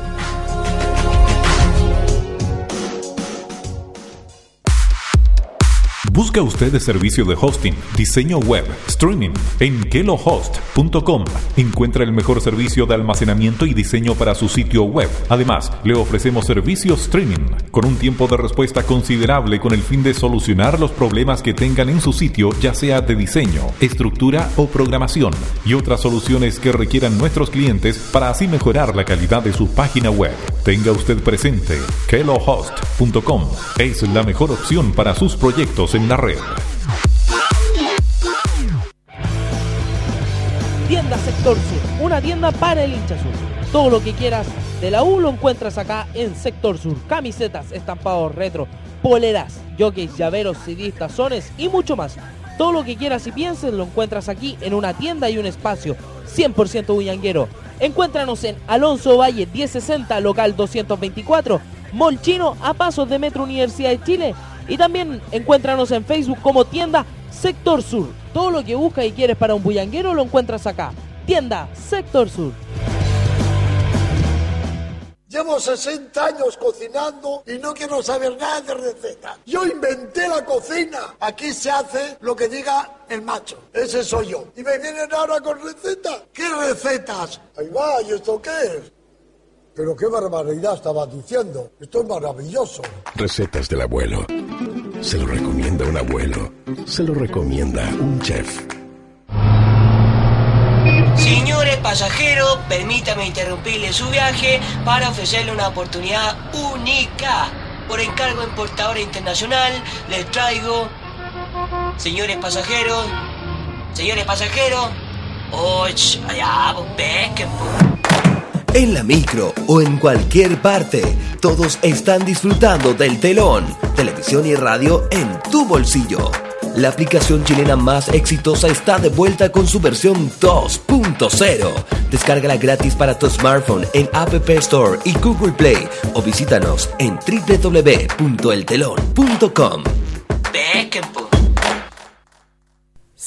¿Busca usted el servicio de hosting, diseño web, streaming en kelohost.com? Encuentra el mejor servicio de almacenamiento y diseño para su sitio web. Además, le ofrecemos servicio streaming con un tiempo de respuesta considerable con el fin de solucionar los problemas que tengan en su sitio, ya sea de diseño, estructura o programación, y otras soluciones que requieran nuestros clientes para así mejorar la calidad de su página web. Tenga usted presente, kelohost.com es la mejor opción para sus proyectos en Tienda Sector Sur, una tienda para el hincha sur. Todo lo que quieras de la U lo encuentras acá en Sector Sur. Camisetas, estampados retro, poleras, jockeys, llaveros, CDs, tazones y mucho más. Todo lo que quieras y pienses lo encuentras aquí en una tienda y un espacio 100% bullanguero. Encuéntranos en Alonso Valle 1060, local 224, Molchino a pasos de Metro Universidad de Chile. Y también encuéntranos en Facebook como tienda Sector Sur. Todo lo que buscas y quieres para un bullanguero lo encuentras acá. Tienda Sector Sur. Llevo 60 años cocinando y no quiero saber nada de recetas. Yo inventé la cocina. Aquí se hace lo que diga el macho. Ese soy yo. Y me vienen ahora con recetas. ¿Qué recetas? Ahí va, ¿y esto qué es? Pero qué barbaridad estaba diciendo. Esto es maravilloso. Recetas del abuelo. Se lo recomienda un abuelo. Se lo recomienda un chef. Señores pasajeros, permítame interrumpirle su viaje para ofrecerle una oportunidad única. Por encargo importadora internacional, les traigo, señores pasajeros, señores pasajeros, oh, ch, allá, pesquen. En la micro o en cualquier parte, todos están disfrutando del telón, televisión y radio en tu bolsillo. La aplicación chilena más exitosa está de vuelta con su versión 2.0. Descárgala gratis para tu smartphone en App Store y Google Play o visítanos en www.eltelon.com.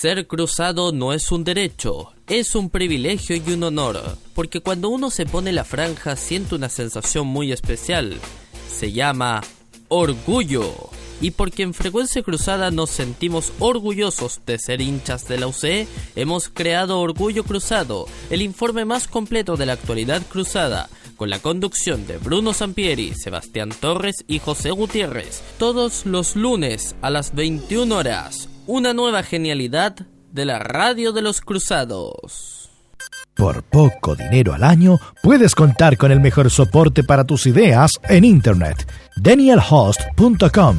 Ser cruzado no es un derecho, es un privilegio y un honor, porque cuando uno se pone la franja siente una sensación muy especial. Se llama orgullo. Y porque en Frecuencia Cruzada nos sentimos orgullosos de ser hinchas de la UCE, hemos creado Orgullo Cruzado, el informe más completo de la actualidad cruzada, con la conducción de Bruno Sampieri, Sebastián Torres y José Gutiérrez, todos los lunes a las 21 horas. Una nueva genialidad de la radio de los cruzados. Por poco dinero al año, puedes contar con el mejor soporte para tus ideas en Internet. DanielHost.com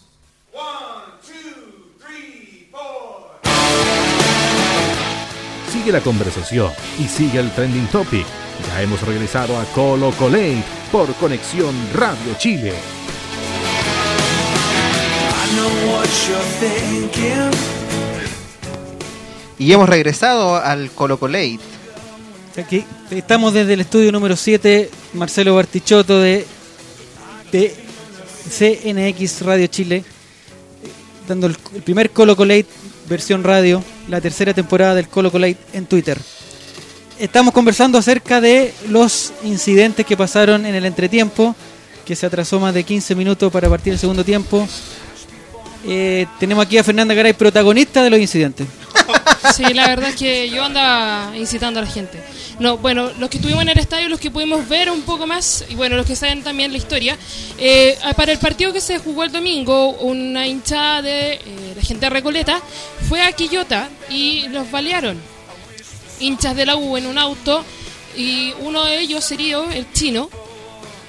Sigue la conversación y sigue el trending topic. Ya hemos regresado a Colo Colate por Conexión Radio Chile. Y hemos regresado al Colo Colate. Aquí estamos desde el estudio número 7, Marcelo Bartichotto de, de CNX Radio Chile, dando el, el primer Colo Colate versión radio, la tercera temporada del Colo Colate en Twitter. Estamos conversando acerca de los incidentes que pasaron en el entretiempo, que se atrasó más de 15 minutos para partir el segundo tiempo. Eh, tenemos aquí a Fernanda Garay, protagonista de los incidentes. Sí, la verdad es que yo andaba incitando a la gente. No, bueno, los que estuvimos en el estadio, los que pudimos ver un poco más, y bueno, los que saben también la historia, eh, para el partido que se jugó el domingo, una hinchada de eh, la gente de Recoleta fue a Quillota y los balearon. Hinchas de la U en un auto, y uno de ellos, herido, el chino,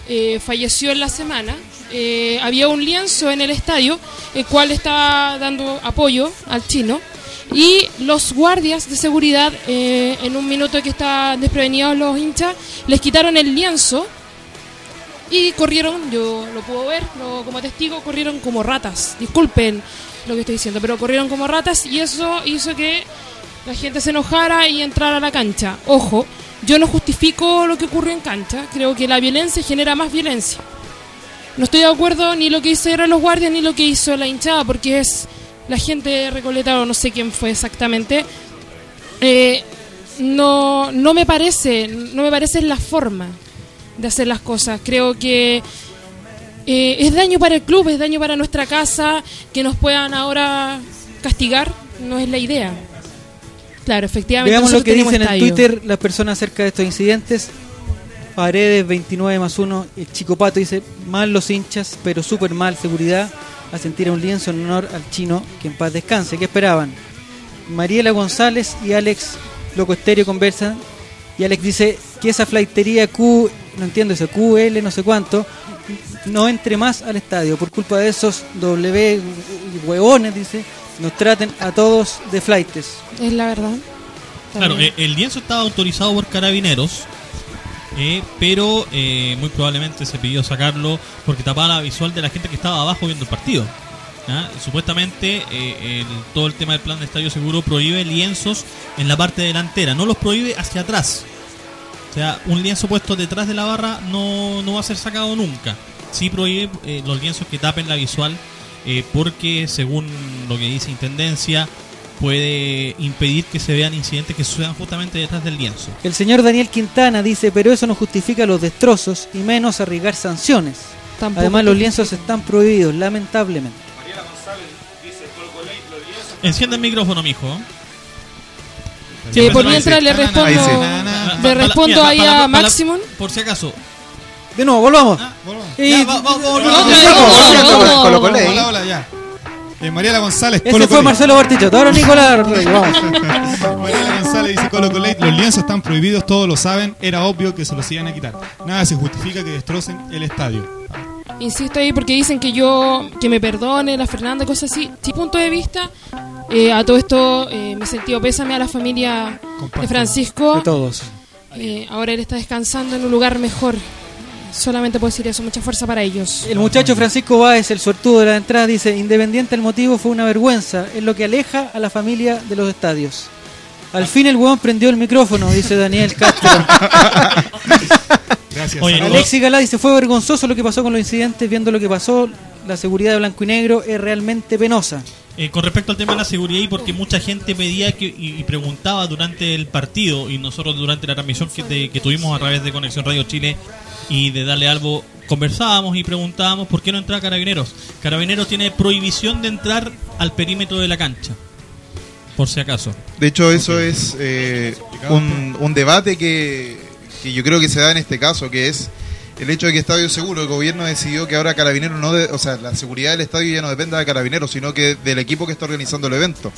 eh, falleció en la semana. Eh, había un lienzo en el estadio, el cual estaba dando apoyo al chino. Y los guardias de seguridad, eh, en un minuto que estaban desprevenidos los hinchas, les quitaron el lienzo y corrieron, yo lo puedo ver como testigo, corrieron como ratas. Disculpen lo que estoy diciendo, pero corrieron como ratas y eso hizo que la gente se enojara y entrara a la cancha. Ojo, yo no justifico lo que ocurrió en cancha, creo que la violencia genera más violencia. No estoy de acuerdo ni lo que hicieron los guardias ni lo que hizo la hinchada, porque es la gente de Recoleta o no sé quién fue exactamente. Eh, no, no me parece, no me parece la forma de hacer las cosas. Creo que eh, es daño para el club, es daño para nuestra casa, que nos puedan ahora castigar, no es la idea. Claro, efectivamente. Veamos lo que dicen en. Twitter las personas acerca de estos incidentes. Paredes 29 más 1, el Chico Pato dice, mal los hinchas, pero súper mal seguridad, a sentir un lienzo en honor al chino, que en paz descanse. ¿Qué esperaban? Mariela González y Alex Loco Estéreo conversan y Alex dice que esa flaitería Q, no entiendo eso, QL, no sé cuánto, no entre más al estadio. Por culpa de esos W huevones, dice, nos traten a todos de flaites. Es la verdad. Claro, eh, el lienzo estaba autorizado por carabineros, eh, pero eh, muy probablemente se pidió sacarlo porque tapaba la visual de la gente que estaba abajo viendo el partido. Supuestamente eh, todo el tema del plan de estadio seguro prohíbe lienzos en la parte delantera, no los prohíbe hacia atrás. O sea, un lienzo puesto detrás de la barra no, no va a ser sacado nunca. Sí prohíbe los lienzos que tapen la visual porque según lo que dice Intendencia puede impedir que se vean incidentes que sucedan justamente detrás del lienzo. El señor Daniel Quintana dice, pero eso no justifica los destrozos y menos arriesgar sanciones. Tampoco Además, los lienzos están prohibidos, lamentablemente. Enciende el micrófono, mijo. Sí, por mientras le respondo, le respondo ahí a Maximum. Por si acaso. De nuevo, volvamos. Y- Eh, Mariela González, Ese Colo fue Colo. Marcelo Bartichotto, ahora Nicolás Rey, vamos. Mariela González dice Colo Colo, los lienzos están prohibidos, todos lo saben, era obvio que se los iban a quitar. Nada se justifica que destrocen el estadio. Insisto ahí porque dicen que yo, que me perdone la Fernanda, cosas así. Sí, punto de vista, eh, a todo esto eh, mi sentido pésame a la familia de Francisco. De todos. Eh, ahora él está descansando en un lugar mejor. Solamente puedo decir eso, mucha fuerza para ellos. El muchacho Francisco Báez, el suertudo de la entrada, dice, independiente el motivo fue una vergüenza, es lo que aleja a la familia de los estadios. Al fin el huevón prendió el micrófono, dice Daniel Castro. Gracias. Oye. Alexi Galá dice, fue vergonzoso lo que pasó con los incidentes, viendo lo que pasó, la seguridad de blanco y negro es realmente penosa. Eh, con respecto al tema de la seguridad y porque mucha gente pedía que, y, y preguntaba durante el partido y nosotros durante la transmisión que, de- que tuvimos a través de Conexión Radio Chile y de Darle Algo conversábamos y preguntábamos por qué no entra Carabineros. Carabineros tiene prohibición de entrar al perímetro de la cancha, por si acaso. De hecho, eso es eh, un, un debate que, que yo creo que se da en este caso, que es el hecho de que Estadio Seguro, el gobierno decidió que ahora Carabineros no, de- o sea, la seguridad del estadio ya no dependa de Carabineros, sino que del equipo que está organizando el evento.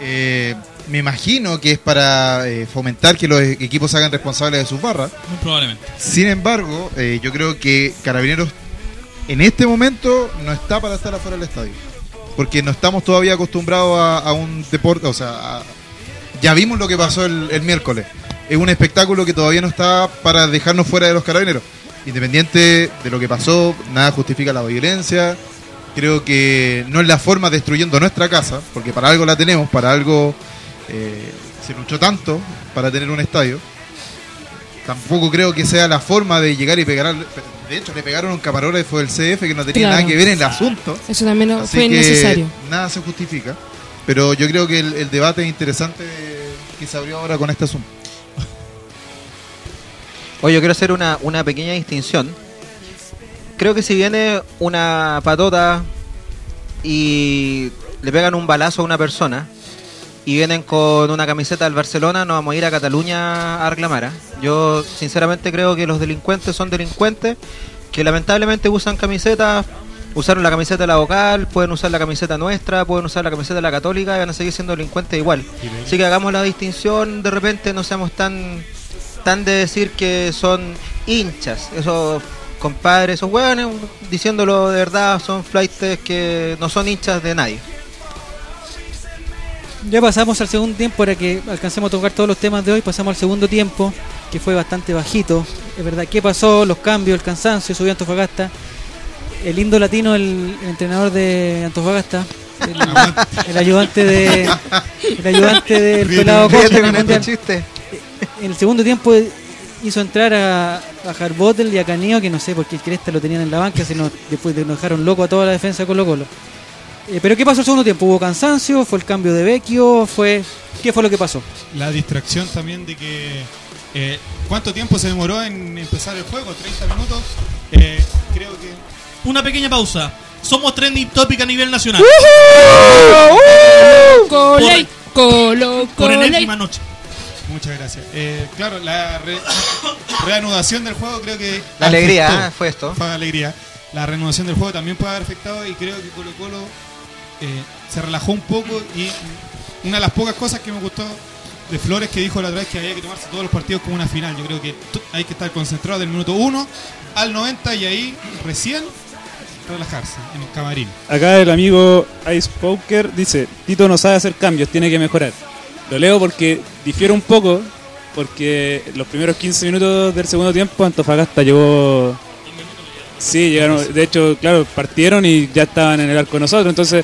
Eh, me imagino que es para eh, fomentar que los equipos se hagan responsables de sus barras. Muy probablemente. Sin embargo, eh, yo creo que Carabineros en este momento no está para estar afuera del estadio. Porque no estamos todavía acostumbrados a, a un deporte, o sea, a- ya vimos lo que pasó el, el miércoles. Es un espectáculo que todavía no está para dejarnos fuera de los carabineros. Independiente de lo que pasó, nada justifica la violencia. Creo que no es la forma destruyendo nuestra casa, porque para algo la tenemos, para algo eh, se luchó tanto para tener un estadio. Tampoco creo que sea la forma de llegar y pegar al... De hecho, le pegaron un camarógrafo del CF que no tenía Claro. nada que ver en el asunto. Eso también no- fue innecesario. Nada se justifica. Pero yo creo que el, el debate es interesante que se abrió ahora con este asunto. Oye, yo quiero hacer una, una pequeña distinción. Creo que si viene una patota y le pegan un balazo a una persona y vienen con una camiseta del Barcelona, no vamos a ir a Cataluña a reclamar. ¿ah? Yo sinceramente creo que los delincuentes son delincuentes que lamentablemente usan camisetas, usaron la camiseta de la vocal, pueden usar la camiseta nuestra, pueden usar la camiseta de la católica y van a seguir siendo delincuentes igual. Así que hagamos la distinción, de repente no seamos tan tan de decir que son hinchas, esos compadres, esos hueones, diciéndolo de verdad, son flightes que no son hinchas de nadie. Ya pasamos al segundo tiempo para que alcancemos a tocar todos los temas de hoy. Pasamos al segundo tiempo, que fue bastante bajito. Es verdad, ¿qué pasó? Los cambios, el cansancio, subió Antofagasta. El lindo latino, el, el entrenador de Antofagasta. El, el ayudante de el ayudante del pelado Costa en el este Mundial. chiste. En el segundo tiempo hizo entrar a, a y a Caneo, que no sé por qué el Cresta lo tenían en la banca, sino después de nos dejaron loco a toda la defensa de Colo Colo. Eh, pero ¿qué pasó el segundo tiempo? ¿Hubo cansancio? ¿Fue el cambio de Vecchio? ¿Fue ¿Qué fue lo que pasó? La distracción también de que... eh, ¿Cuánto tiempo se demoró en empezar el juego? ¿30 minutos? Eh, creo que... Una pequeña pausa. Somos trending topic a nivel nacional. Coley, colo, Por coley. enésima noche. Muchas gracias. Eh, claro, la re- reanudación del juego creo que... La alegría, afectó. ¿eh? fue esto. Fue alegría. La reanudación del juego también puede haber afectado y creo que Colo Colo eh, se relajó un poco y una de las pocas cosas que me gustó de Flores que dijo la otra vez que había que tomarse todos los partidos como una final. Yo creo que hay que estar concentrado del minuto 1 al 90 y ahí recién relajarse en el camarín. Acá el amigo Ice Poker dice, Tito no sabe hacer cambios, tiene que mejorar. Lo leo porque difiere un poco, porque los primeros 15 minutos del segundo tiempo Antofagasta llegó... Sí, llegaron, de hecho, claro, partieron y ya estaban en el arco nosotros, entonces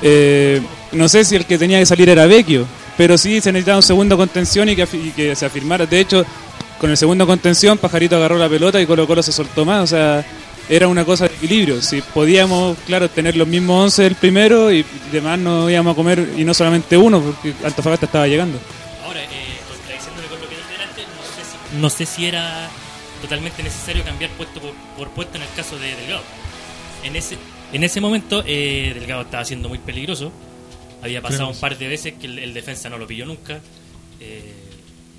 eh, no sé si el que tenía que salir era Vecchio, pero sí se necesitaba un segundo contención y que, y que se afirmara. De hecho, con el segundo contención, Pajarito agarró la pelota y Colo Colo se soltó más, o sea, era una cosa de equilibrio. Si podíamos, claro, tener los mismos 11 del primero y demás no íbamos a comer, y no solamente uno, porque Antofagasta estaba llegando. Ahora, eh, contradiciéndome con lo que dice delante, no sé, si, no sé si era totalmente necesario cambiar puesto por, por puesto en el caso de Delgado. En ese, en ese momento, eh, Delgado estaba siendo muy peligroso. Había pasado Creemos. un par de veces que el, el defensa no lo pilló nunca. Eh,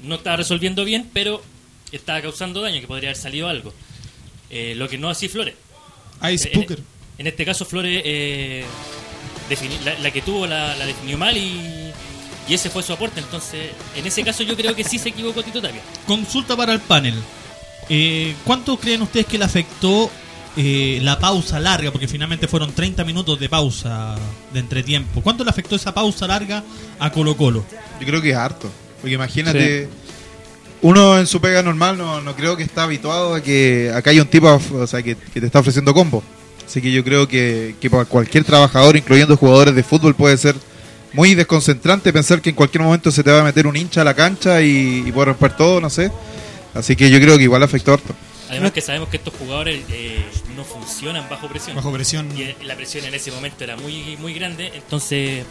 no estaba resolviendo bien, pero estaba causando daño, que podría haber salido algo. Eh, lo que no así Flores. Ice Eh, en- Booker. En, este caso, Flores, eh, la, la que tuvo la, la definió mal y, y ese fue su aporte. Entonces, en ese caso, yo creo que sí se equivocó Tito Tapia. Consulta para el panel. Eh, ¿Cuánto creen ustedes que le afectó eh, la pausa larga? Porque finalmente fueron 30 minutos de pausa de entretiempo. ¿Cuánto le afectó esa pausa larga a Colo Colo? Yo creo que es harto. Porque imagínate, uno en su pega normal no, no creo que está habituado a que acá hay un tipo o sea, que, que te está ofreciendo combo. Así que yo creo que, que para cualquier trabajador, incluyendo jugadores de fútbol, puede ser muy desconcentrante pensar que en cualquier momento se te va a meter un hincha a la cancha y, y puede romper todo, no sé. Así que yo creo que igual afectó harto. Además que sabemos que estos jugadores eh, no funcionan bajo presión. Bajo presión. Y eh, la presión en ese momento era muy muy grande. Entonces,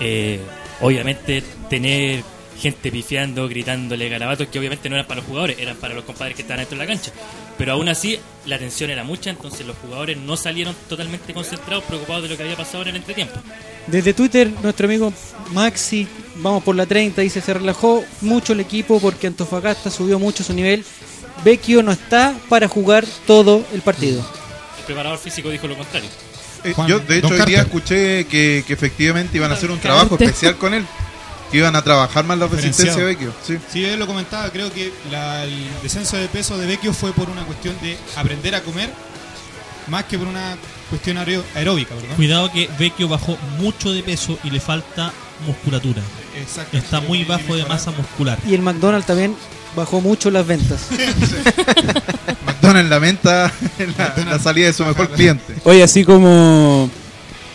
eh, obviamente, tener gente pifiando, gritándole garabatos que obviamente no eran para los jugadores, eran para los compadres que estaban dentro de la cancha. Pero aún así, la tensión era mucha, entonces los jugadores no salieron totalmente concentrados, preocupados de lo que había pasado en el entretiempo. Desde Twitter, nuestro amigo Maxi, vamos por la 30, dice, se relajó mucho el equipo porque Antofagasta subió mucho su nivel. Vecchio no está para jugar todo el partido. El preparador físico dijo lo contrario. Eh, Juan- yo, de hecho, Don hoy día escuché que, que efectivamente iban a hacer un trabajo especial con él. Que iban a trabajar más la resistencia de. Vecchio. Sí. Sí, él lo comentaba, creo que la- el descenso de peso de Vecchio fue por una cuestión de aprender a comer más que por una cuestión aeró- aeróbica, ¿verdad? Cuidado que Vecchio bajó mucho de peso y le falta musculatura. Exacto. Está muy bajo de masa muscular. Y el McDonald's también bajó mucho las ventas. McDonald's lamenta la, la salida de su mejor cliente. Oye, así como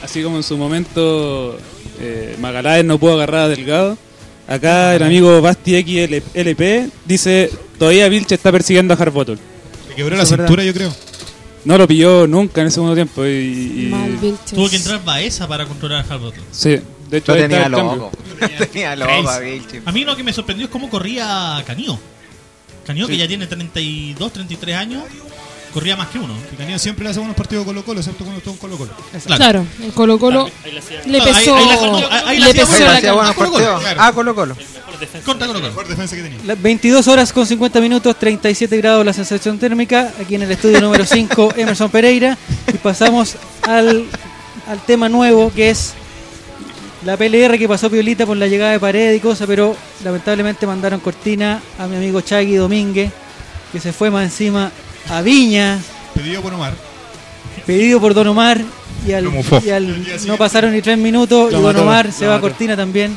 así como en su momento eh, Magaláes no pudo agarrar a Delgado, acá el amigo Basti X LP dice todavía Vilche está persiguiendo a Harbottle. Le quebró la cintura, yo creo. No lo pilló nunca en el segundo tiempo y, y- Mal, Vilches. Tuvo que entrar Baeza para controlar a Harbour. Sí, de hecho tenía loco. Lo tenía loco a Vilche. A mí lo que me sorprendió es cómo corría Canío. Canío, que ya tiene 32, 33 años, corría más que uno. Que Canío siempre le hace buenos partidos Colo Colo, excepto cuando estuvo en Colo Colo. Claro, en Colo Colo Ahí la hacía- le Claro, pesó, le pesó la claro. Ah, Colo Colo. mejor defensa. Contra Colo Colo. mejor defensa que tenía. Las 22 horas con 50 minutos, 37 grados la sensación térmica, aquí en el estudio número 5, Emerson Pereira. Y pasamos al, al tema nuevo, que es la PLR que pasó Piolita por la llegada de Paredes y cosas, pero lamentablemente mandaron cortina a mi amigo Chagui Domínguez, que se fue más encima a Viña, Pedido por Omar. pedido por Don Omar, y al, y no pasaron ni tres minutos, Lo y Don mató, Omar se va a cortina también.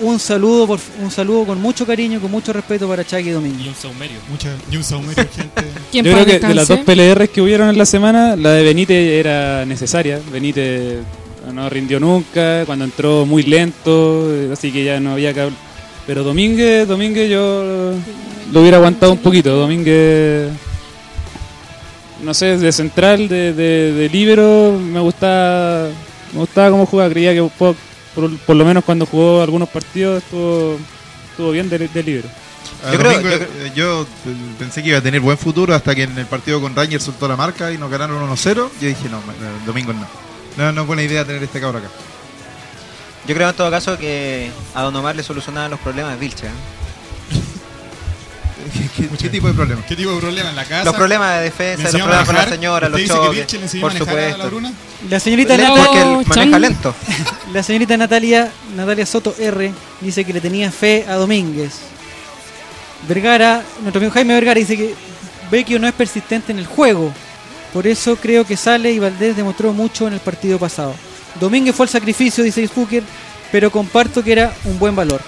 Un saludo, por, un saludo con mucho cariño, con mucho respeto para Chagui Domínguez. Y un saumerio. Mucha, y un saumerio, gente. ¿Quién Yo creo que de las dos? PLRs que hubieron en la semana, la de Benítez era necesaria. Benítez no rindió nunca, cuando entró muy lento, eh, así que ya no había que hablar. Pero Domínguez, Domínguez yo lo hubiera aguantado un poquito. Domínguez, no sé, de central, de, de, de libero, me gustaba, me gustaba cómo jugaba. Creía que por, por- por lo menos cuando jugó algunos partidos estuvo, estuvo bien de, de libero. A Yo creo- Domingo, yo yo, pensé que iba a tener buen futuro hasta que en el partido con Rangers soltó la marca y nos ganaron 1-0. Yo dije, no, Domingo no. No, no es buena idea tener este cabro acá. Yo creo en todo caso que a Don Omar le solucionaban los problemas Vilche. ¿eh? ¿Qué, qué tipo de problema? ¿Qué tipo de problema en la casa? Los problemas de defensa, ¿Le los problemas con la señora, los ¿Usted dice que choques, le por a la supuesto. Bruna? La señorita Natalia, maneja lento. la señorita Natalia, Natalia Soto R dice que le tenía fe a Domínguez. Vergara, nuestro amigo Jaime Vergara dice que Vecchio no es persistente en el juego. Por eso creo que sale y Valdés demostró mucho en el partido pasado. Domínguez fue el sacrificio, dice Spooker, pero comparto que era un buen valor.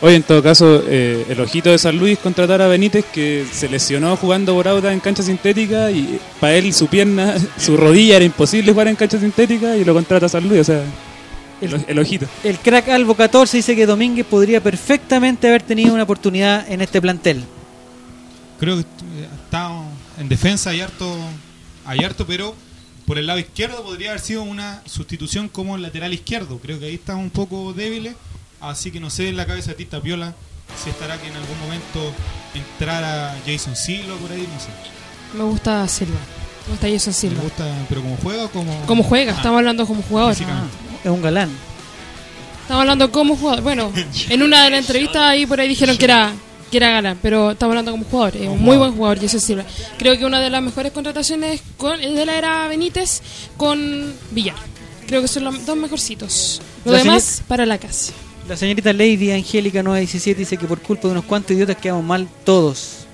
Oye, en todo caso, eh, el ojito de San Luis contratar a Benítez que se lesionó jugando por Auda en cancha sintética y para él su pierna, su rodilla era imposible jugar en cancha sintética y lo contrata a San Luis, o sea, el, el ojito. El crack Albo 14 dice que Domínguez podría perfectamente haber tenido una oportunidad en este plantel. Creo que eh, está, En defensa hay harto, hay harto, pero por el lado izquierdo podría haber sido una sustitución como lateral izquierdo. Creo que ahí estamos un poco débiles, así que no sé en la cabeza de Tita Piola si estará que en algún momento entrara Jason Silva por ahí, no sé. Me gusta Silva. Me gusta Jason ¿Me Silva. gusta, pero como juega o como... ¿Cómo juega? Ah, Estamos hablando como jugador. físicamente. Es un galán. Estamos hablando como jugador. Bueno, en una de las entrevistas ahí por ahí dijeron que era que era galán, pero estamos hablando como jugador. Es un muy buen jugador, Jason Silva. Creo que una de las mejores contrataciones con, de la era Benítez con Villar. Creo que son los dos mejorcitos. Lo demás, para la casa. La señorita Lady Angélica 917 dice que por culpa de unos cuantos idiotas quedamos mal todos.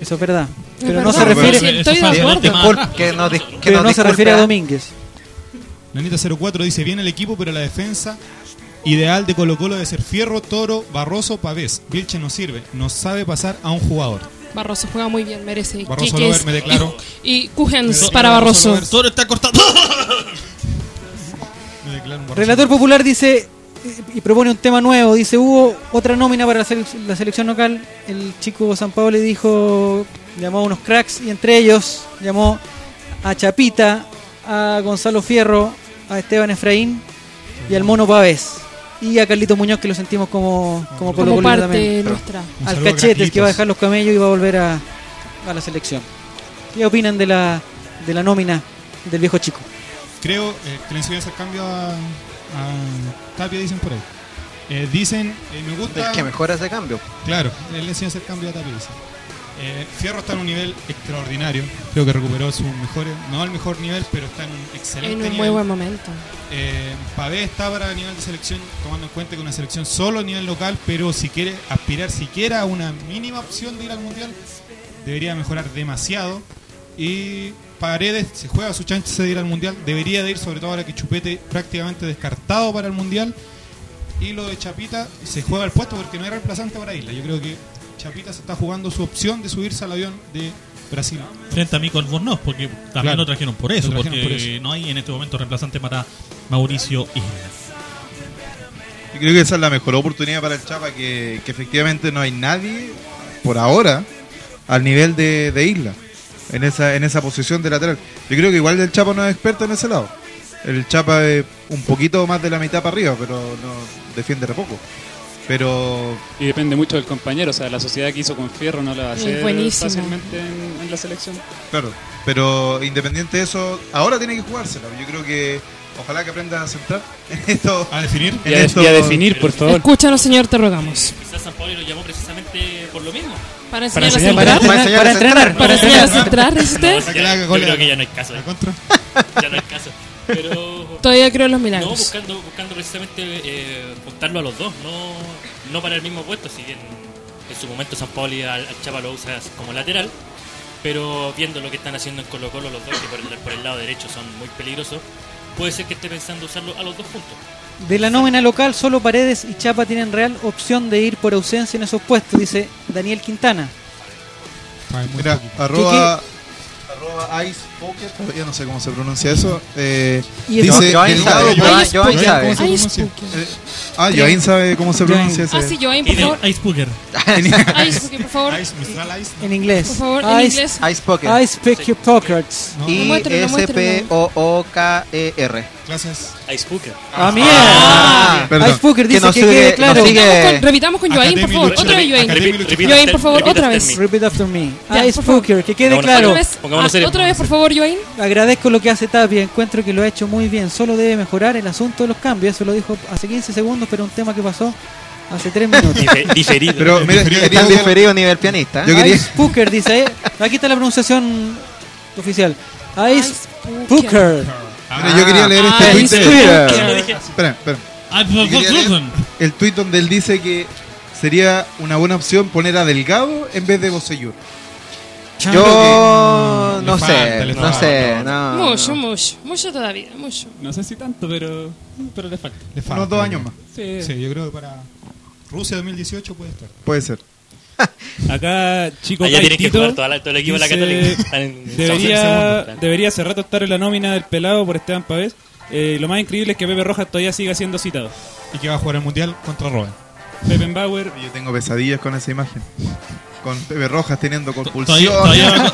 Eso es verdad. Pero no se refiere, estoy de acuerdo. Pero nos no se refiere a. Domínguez. Nanita 04 dice, viene el equipo, pero la defensa ideal de Colo Colo debe ser Fierro, Toro, Barroso, Pavés. Vilche no sirve, no sabe pasar a un jugador. Barroso juega muy bien, merece. Barroso Lover, me declaro. Y, y Cujens para Barroso. Lover. Todo está cortado. Me declaro un Barroso. Relator Popular dice y propone un tema nuevo. Dice, hubo otra nómina para la, sele- la selección local. El chico San Pablo le dijo, llamó a unos cracks y entre ellos llamó a Chapita, a Gonzalo Fierro, a Esteban Efraín y al Mono Pavés. Y a Carlito Muñoz que lo sentimos como, como, Como parte también. nuestra. Al saludo a cachete, el que va a dejar los camellos y va a volver a, a la selección. ¿Qué opinan de la, de la nómina del viejo chico? Creo eh, que le enseñó a hacer cambio a, a Tapia, dicen por ahí. Eh, dicen, eh, me gusta... El que mejora ese cambio. Claro, él le enseñó a hacer cambio a Tapia, dice. Eh, Fierro está en un nivel extraordinario. Creo que recuperó sus mejores, no al mejor nivel, pero está en un excelente En un nivel. muy buen momento. Eh, Pavé está para el nivel de selección, tomando en cuenta que una selección solo a nivel local, pero si quiere aspirar siquiera a una mínima opción de ir al mundial, debería mejorar demasiado. Y Paredes se juega su chance de ir al mundial, debería de ir, sobre todo ahora que Chupete prácticamente descartado para el mundial. Y lo de Chapita se juega el puesto porque no hay reemplazante para Isla. Yo creo que Chapita se está jugando su opción de subirse al avión de Brasil. Frente a Mico Albornoz, porque también Claro. lo trajeron por eso, trajeron porque por eso. no hay en este momento reemplazante para Mauricio Isla. Yo creo que esa es la mejor oportunidad para el Chapa, que, que efectivamente no hay nadie, por ahora, al nivel de, de Isla, en esa, en esa posición de lateral. Yo creo que igual el Chapa no es experto en ese lado. El Chapa es un poquito más de la mitad para arriba, pero no defiende re poco. Pero Y depende mucho del compañero, o sea, la sociedad que hizo con Fierro no la va a Es hacer buenísimo. fácilmente en, en la selección. Claro, pero independiente de eso, ahora tiene que jugársela. Yo creo que ojalá que aprenda a centrar en esto. A definir. Y a, de- y a definir, por favor. Escúchanos, señor, te rogamos. Quizás San Pablo lo llamó precisamente por lo mismo. Para Para enseñar a centrar. Para entrenar. Para enseñar a. No, ya- yo creo que ya no hay caso. Ya no hay caso. Pero Todavía creo en los no milagros. buscando, buscando precisamente eh, juntarlo a los dos, no, no para el mismo puesto, si bien en su momento San Pauli al, al Chapa lo usa como lateral, pero viendo lo que están haciendo en Colo Colo los dos, que por el, por el lado derecho son muy peligrosos, puede ser que esté pensando usarlo a los dos juntos. De la nómina local, solo Paredes y Chapa tienen real opción de ir por ausencia en esos puestos, dice Daniel Quintana. Mira, arroba, arroba Ice Poker, todavía no sé cómo se pronuncia eso. Eh, Y dice Joaín Delgado, sabe, Joaín- Joaín Joaín, sabe. ¿cómo se Ice pronuncia? Poker. Eh, ah, Joaín sabe cómo se pronuncia ese. Ah, sí, Joaín, por favor. Ice Booger. Ice, Poker, por favor. Ice, Mistral Ice. En inglés. Por favor, en Ice, inglés. Ice Poker. Ice Pick Pockets. No. I muéstralo, S muéstralo. P O O K E R. Clases. Ice Hooker. Ah, mierda. Ah. Ice Poker dice Que nos que, sigue- quede claro. sigue- Repitamos con, Joaín, por favor. Otra vez, Libre. Joaín, por favor, otra after vez. me. Repeat after me. Ice. Poker, que quede claro. Ah, otra vez, por favor, Joaín. Agradezco lo que hace Tapia, encuentro que lo ha hecho muy bien. Solo debe mejorar el asunto de los cambios. Eso lo dijo hace 15 segundos, pero un tema que pasó hace 3 minutos. Dife- diferido. Pero mira, Diferido. quería diferido nivel pianista. ¿eh? Yo quería- Ice Poker dice ahí. Aquí está la pronunciación oficial. Ice Poker. mira, yo quería leer este Ah, tweet. Ice de-. Espera, espera. Ice Booger. el tweet donde él dice que sería una buena opción poner a Delgado en vez de Bosellur. Yo no sé, no falta. sé, no. Mucho, mucho. Mucho todavía, mucho. No sé si tanto, pero, pero le falta. Le falta. Unos dos años más. Sí. Sí, yo creo que para Rusia 2018 puede estar. Puede ser. Acá, chico, Allá tienen que jugar todo el equipo de la Católica. Debería, debería hace rato estar en la nómina del pelado por Esteban Pavés. Eh, lo más increíble es que Pepe Rojas todavía siga siendo citado. Y que va a jugar el mundial contra Robin. Pepe Bauer, Yo tengo pesadillas con esa imagen. Con Pepe Rojas teniendo compulsión. todavía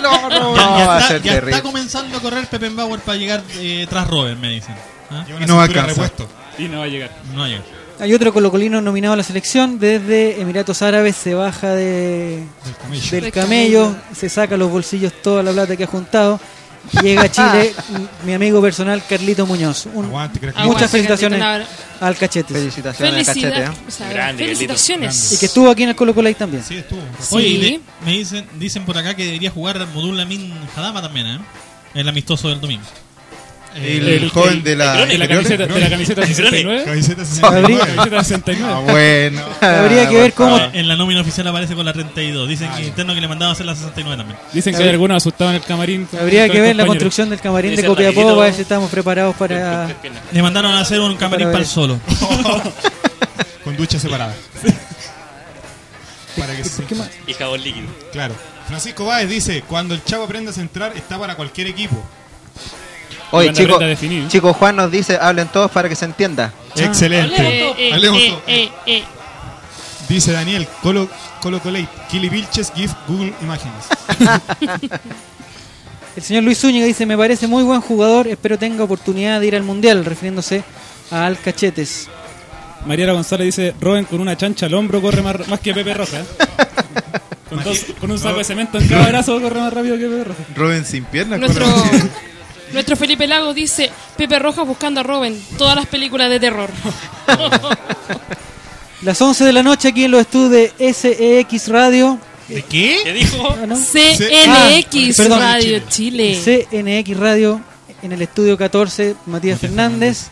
no, no, no, ya, no, ya va a está, ser ya terrible. está comenzando a correr Pepe Bauer para llegar eh, tras Robert, me dicen. ¿Ah? Y no va a alcanzar. Y no va a llegar. No va a llegar. Hay otro colocolino nominado a la selección. Desde Emiratos Árabes se baja de, camello. del Del camello. se saca los bolsillos toda la plata que ha juntado. Llega a Chile mi amigo personal Carlito Muñoz. Un- Aguante, crack. muchas Aguante, felicitaciones Carlito, al Cachete. Felicitaciones al cachete. ¿eh? o sea, Grande, felicitaciones. Y que estuvo aquí en el Colo Colo ahí también. Sí, estuvo. Oye, Sí. de- me dicen, dicen por acá que debería jugar Modul Lamin Hadama también, ¿eh? El amistoso del domingo. El, El- joven de la. de la camiseta, de la camiseta 69. Camiseta Habría- 69. Camiseta 69. Ah, bueno. Habría que ver cómo. En la nómina oficial aparece con la 32. Dicen que interno que le mandaban a hacer la 69 también. Dicen que hay algunos asustados en el camarín. Habría que ver la construcción del camarín de Copiapó para ver si estamos preparados para. Le mandaron a hacer un camarín Para el solo. Con ducha separada. Para que se... Y jabón líquido. Claro. Francisco Báez dice, cuando el chavo aprenda a centrar, está para cualquier equipo. Oye, chico, chico Juan nos dice, hablen todos para que se entienda. Excelente. Eh, eh, eh, eh, eh. Dice Daniel, Colo, Colo Colate, Kili Vilches, GIF, Google Imágenes. El señor Luis Zúñiga dice: Me parece muy buen jugador. Espero tenga oportunidad de ir al mundial. Refiriéndose a Al Cachetes. Mariana González dice, Robin con una chancha al hombro corre más, más que Pepe Roja. con, dos- con un saco de cemento en cada brazo corre más rápido que Pepe Roja. Robin sin piernas. Nuestro, corre más. Nuestro Felipe Lago dice: Pepe Rojas buscando a Robin. Todas las películas de terror. Las 11 de la noche aquí en los estudios de SEX Radio. ¿De qué? ¿Qué dijo? Ah, ¿no? CNX Ah, perdón. Radio Chile. CNX Radio en el estudio 14, Matías Fernández.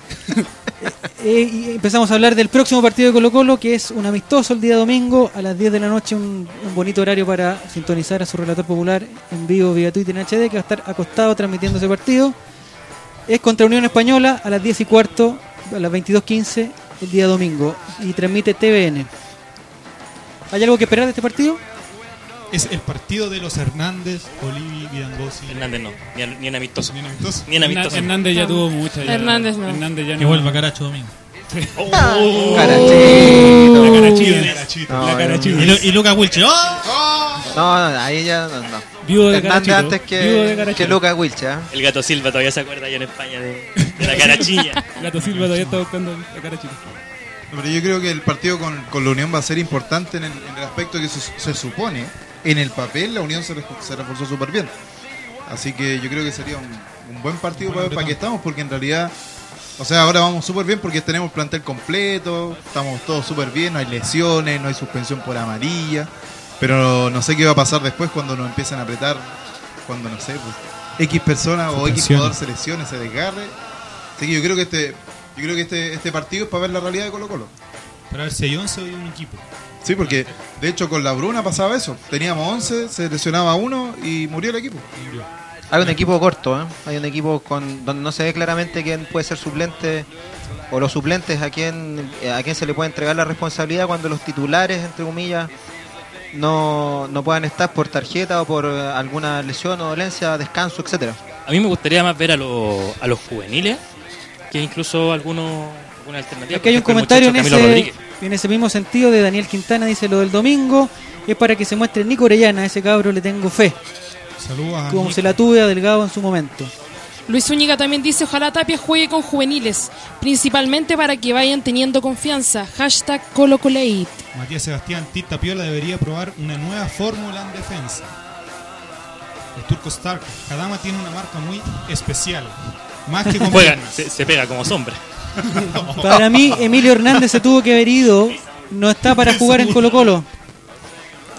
Eh, y empezamos a hablar del próximo partido de Colo Colo, que es un amistoso el día domingo a las 10 de la noche, un, un bonito horario para sintonizar a su relator popular en vivo vía Twitter en HD, que va a estar acostado transmitiendo ese partido. Es contra Unión Española a las 10 y cuarto, a las 22.15 el día domingo, y transmite TVN. ¿Hay algo que esperar de este partido? Es el partido de los Hernández, Olivi, Vidangosi. Hernández no, ni, en- ni en amistoso. Ni en amistoso. Ni en amistoso. Hernández ya tuvo mucha. ya. Hernández no. Hernández ya Que no. vuelva Caracho domingo. Oh. Carachito. La carachita. Carachito. No, La no, carachita. Y, Lu- y Lucas Wilche. ¡Oh! No, no, ahí ya no. no. Viudo de Hernández Carachito. antes que, Carachito. que Lucas Wilche. ¿eh? El gato Silva todavía se acuerda allá en España de, de la carachilla. Gato Silva todavía está buscando la carachita. No, Pero yo creo que el partido con, con la Unión va a ser importante en el, en el aspecto que se, se supone. En el papel la Unión se, se reforzó súper bien. Así que yo creo que sería un, un buen partido Bueno, para, para que estamos, porque en realidad, o sea, ahora vamos súper bien porque tenemos plantel completo, estamos todos súper bien, no hay lesiones, no hay suspensión por amarilla. Pero no sé qué va a pasar después cuando nos empiezan a apretar, cuando no sé, pues, X personas o X jugador se lesione, se desgarre. Así que yo creo que este, yo creo que este, este partido es para ver la realidad de Colo Colo. Para ver si hay 11 o hay un equipo. Sí, porque de hecho con la Bruna pasaba eso. Teníamos 11, se lesionaba uno y murió el equipo. Hay un equipo corto, ¿eh? Hay un equipo con donde no se ve claramente quién puede ser suplente o los suplentes a quién a quién se le puede entregar la responsabilidad cuando los titulares, entre comillas, no, no puedan estar por tarjeta o por eh, alguna lesión o dolencia, descanso, etcétera. A mí me gustaría más ver a, los a los juveniles que incluso algunos alguna alternativa. Aquí hay un comentario en ese, en ese mismo sentido de Daniel Quintana, dice lo del domingo, es para que se muestre Nico Orellana, a ese cabro le tengo fe, Saludos a como Nico. se la tuve a Delgado en su momento. Luis Zúñiga también dice, ojalá Tapia juegue con juveniles, principalmente para que vayan teniendo confianza. Hashtag ColoColate. Matías Sebastián Tita Piola debería probar una nueva fórmula en defensa. El turco Stark. Kadama tiene una marca muy especial. Más que con Juega, piernas. se, se pega como sombra. Para mí, Emilio Hernández se tuvo que haber ido, no está para jugar en Colo Colo.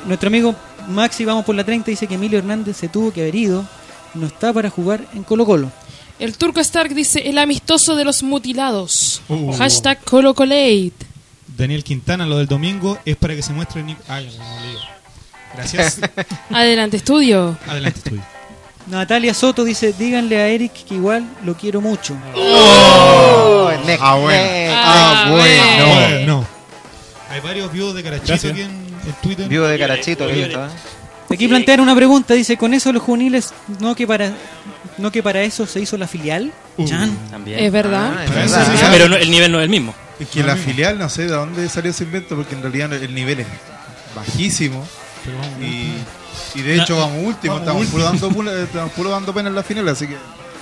Nuestro amigo Maxi, vamos por la 30, dice que Emilio Hernández se tuvo que haber ido, no está para jugar en Colo Colo. El turco Stark dice, el amistoso de los mutilados. Uh. Hashtag ColoColate. Daniel Quintana, lo del domingo es para que se muestre. Ay, no, no, leí. Gracias. Adelante, estudio. Adelante, estudio. Natalia Soto dice, díganle a Eric que igual lo quiero mucho. Oh, Ah, bueno. next. Ah, bueno. No, no. Hay varios views de Carachito Gracias. aquí en, en Twitter. Vivo de carachito, ¿eh? Aquí plantean una pregunta, dice, ¿con eso los juveniles no que para no que para eso se hizo la filial? Uh. Chan. También. Es verdad. Ah, es Pero eso verdad. sí sabe. Pero no- el nivel no es el mismo. Es que la filial, no sé de dónde salió ese invento, porque en realidad el nivel es bajísimo. pero Y, y de hecho vamos último, estamos puro dando, pula- estamos puro dando pena en la final, así que...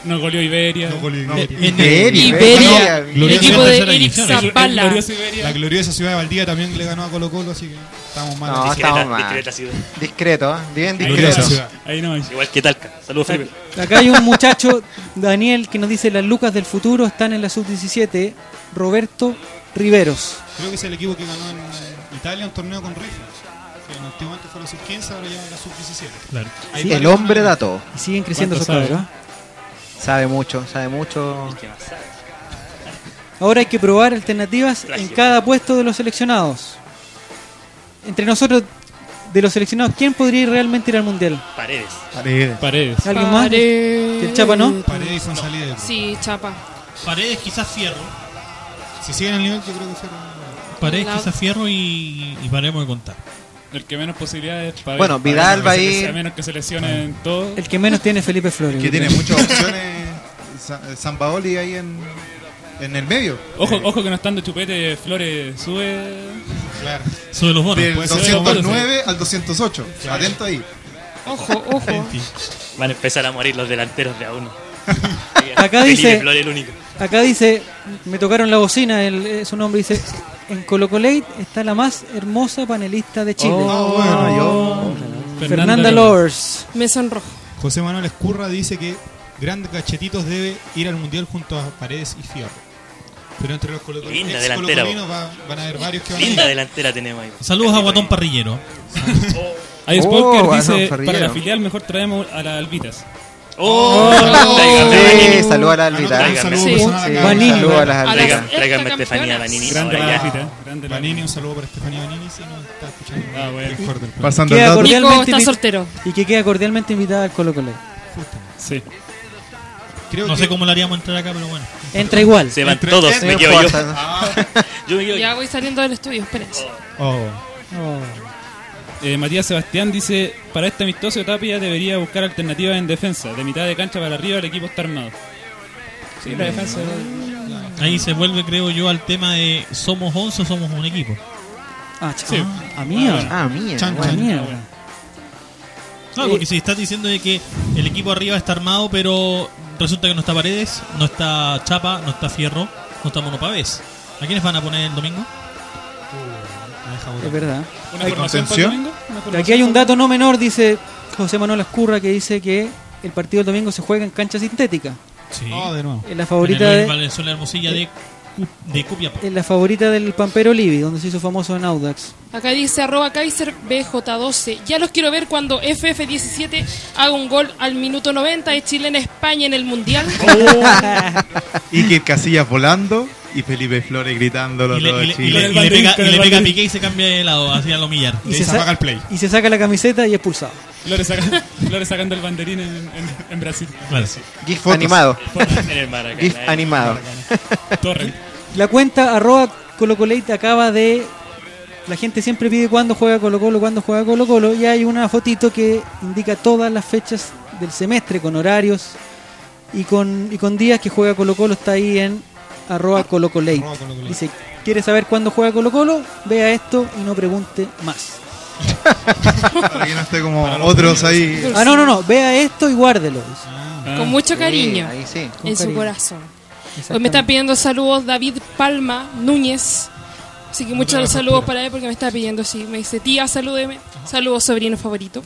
No goleó Iberia. No goleó No, Iberia. Iberia. Iberia, el equipo de tercera Eric división. Zapala. El glorioso Iberia. La gloriosa ciudad de Valdivia también le ganó a Colo Colo, así que estamos mal. No, Discreta, estamos mal. discreta ciudad. Discreto, ¿eh? bien discreto. Ahí no Igual que Talca. Saludos, Felipe. Acá hay un muchacho, Daniel, que nos dice las lucas del futuro están en la sub-17. Roberto Riveros. Creo que es el equipo que ganó en eh, Italia un torneo con rifles. Que antiguamente fue la sub-15, ahora ya la sub-17. Claro. Hay Sí, varios el hombre torneos. dato. Y siguen creciendo esos ¿Cuánto cabros. sabe? ¿eh? Sabe mucho, sabe mucho. Ahora hay que probar alternativas en cada puesto de los seleccionados. Entre nosotros, de los seleccionados, ¿quién podría ir realmente ir al mundial? Paredes. Paredes. Paredes. ¿Alguien más? Paredes. ¿El Chapa no? Paredes y Fonsalí de Sí, Chapa. Paredes quizás Fierro. Si siguen el nivel, yo creo que Fierro. Paredes La- quizás Fierro y, y paremos de contar. El que menos posibilidades para Bueno, Vidal va a ir- A menos que se lesionen todos. El que menos tiene es Felipe Flores. Que tiene muchas opciones Sa- San Paoli ahí en, en el medio. Ojo, ojo que no están de chupete, Flores sube. Claro. Sube los bonos. Del Puede ser 209 al 208. Atento ahí. Ojo, ojo. Van a empezar a morir los delanteros de a uno. Acá dice, acá dice, me tocaron la bocina, el, su nombre dice, en Colo Colate está la más hermosa panelista de Chile. Oh, bueno, yo. Fernanda Lors. Me sonrojo. José Manuel Escurra dice que Grandes Cachetitos debe ir al mundial junto a Paredes y Fierro. Pero entre los colo Linda delantera, colocolinos va- van a haber varios que van a Linda ir. delantera tenemos ahí. Saludos a Guatón Parrillero. Ahí Oh, dice, para la filial mejor traemos a las albitas. ¡Oh! Sí, saludos a la. Saludo Sí. personal Sí, saludos a las A las albitas. ex Tráigame a. Estefanía Vanini. Grande la. Grande la Vanini, un saludo para Estefanía Vanini, si no está escuchando Ah, bueno. Pasando el Queda dato. Nico cordialmente está soltero. y que queda cordialmente invitada al Colo Colate. Sí. Creo No que sé cómo lo haríamos entrar acá, pero bueno. Entra igual. Se van Entre- todos, me quedo yo. importa. Yo me quedo Ya voy saliendo del estudio, espérense. Oh. Eh, Matías Sebastián dice, para este amistoso Tapia debería buscar alternativas en defensa. De mitad de cancha para arriba el equipo está armado. Sí, la defensa... Ahí se vuelve, creo yo, al tema de somos 11 o somos un equipo. Ah, ch- Sí. ah, a mía. Ah, mía. Chan, Ah, chan. mía. Claro, porque si estás diciendo de que el equipo arriba está armado, pero resulta que no está Paredes, no está Chapa, no está Fierro, no está Monopavés. ¿A quiénes van a poner el domingo? Es verdad. ¿Una ¿Hay formación para el contención? domingo? ¿Una Aquí hay un dato no menor, dice José Manuel Escurra, que dice que el partido del domingo se juega en cancha sintética. Sí. Oh, de nuevo. Es la En favorita el de, Valenzuela Hermosilla de, de Copiapó. es la favorita del Pampero Livi, donde se hizo famoso en Audax. Acá dice arroba Kaiser BJ12. Ya los quiero ver cuando FF17 haga un gol al minuto 90 de Chile en España en el Mundial. Iker Casillas volando y Felipe Flores gritándolo Y le, todo y le- y Chile. le- y le pega, y el le pega a banderín. Piqué y se cambia de lado, así a lo millar. Y Y se, apaga el play. y se saca la camiseta y es pulsado. Flores, saca- Flores sacando el banderín en, en- en Brasil. Claro. GIF Fotos. animado. GIF animado. Torre. La cuenta arroba colocolate acaba de... La gente siempre pide cuándo juega Colo Colo, cuándo juega Colo Colo. Y hay una fotito que indica todas las fechas del semestre con horarios y con, y con días que juega Colo Colo. Está ahí en arroba colocolate. Arroba Colocolate. Dice, ¿quiere saber cuándo juega Colo Colo? Vea esto y no pregunte más. Para que no esté como otros ahí. Ah, no, no, no. Vea esto y guárdelo. Ah, Con mucho Sí, cariño ahí sí. Con en su corazón. Hoy me está pidiendo saludos David Palma Núñez. Así que muchos saludos para él porque me está pidiendo así. Me dice, tía, salúdeme. Saludos, sobrino favorito.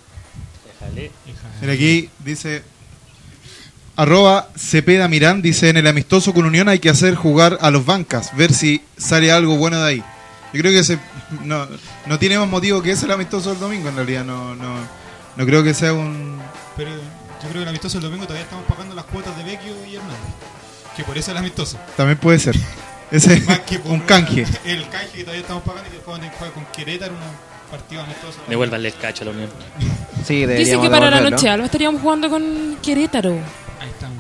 Mira aquí dice arroba Cepeda Mirán dice en el amistoso con Unión hay que hacer jugar a los bancas, ver si sale algo bueno de ahí. Yo creo que se, no, no tiene más motivo que ese el amistoso del domingo en realidad, no, no, no creo que sea un... Pero yo creo que el amistoso del domingo todavía estamos pagando las cuotas de Vecchio y Hernández. Que por eso es el amistoso. También puede ser. Ese Más que por un canje. El canje que todavía estamos pagando y que después juega con Querétaro un partido amistoso. Devuélvanle el cacho a la Unión. Sí, Dice que para la noche algo estaríamos jugando con Querétaro. Ahí estamos.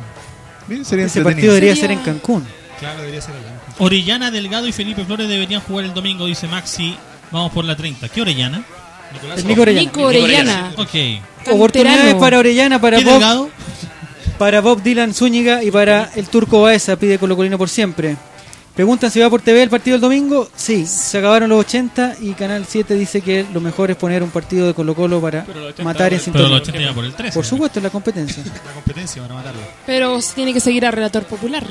Bien, sería Ese partido debería Sería- ser en Cancún. Claro, debería ser allá. Orellana, Delgado y Felipe Flores deberían jugar el domingo, dice Maxi. Vamos por la 30. ¿Qué Orellana? Nicolás El Nico Orellana. Nico Orellana. Ok. Oportunidades para Orellana, para ¿Qué Bob, Delgado? para Bob Dylan Zúñiga y para el Turco Baeza, pide Colo Colino por siempre. Preguntan si va por TV el partido del domingo. Sí, se acabaron los 80 y Canal 7 dice que lo mejor es poner un partido de Colo Colo para Pero los 80 matar en Pero los 80 iba por el 13, Por supuesto, es la competencia. La competencia para matarlo. Pero tiene que seguir a Relator Popular.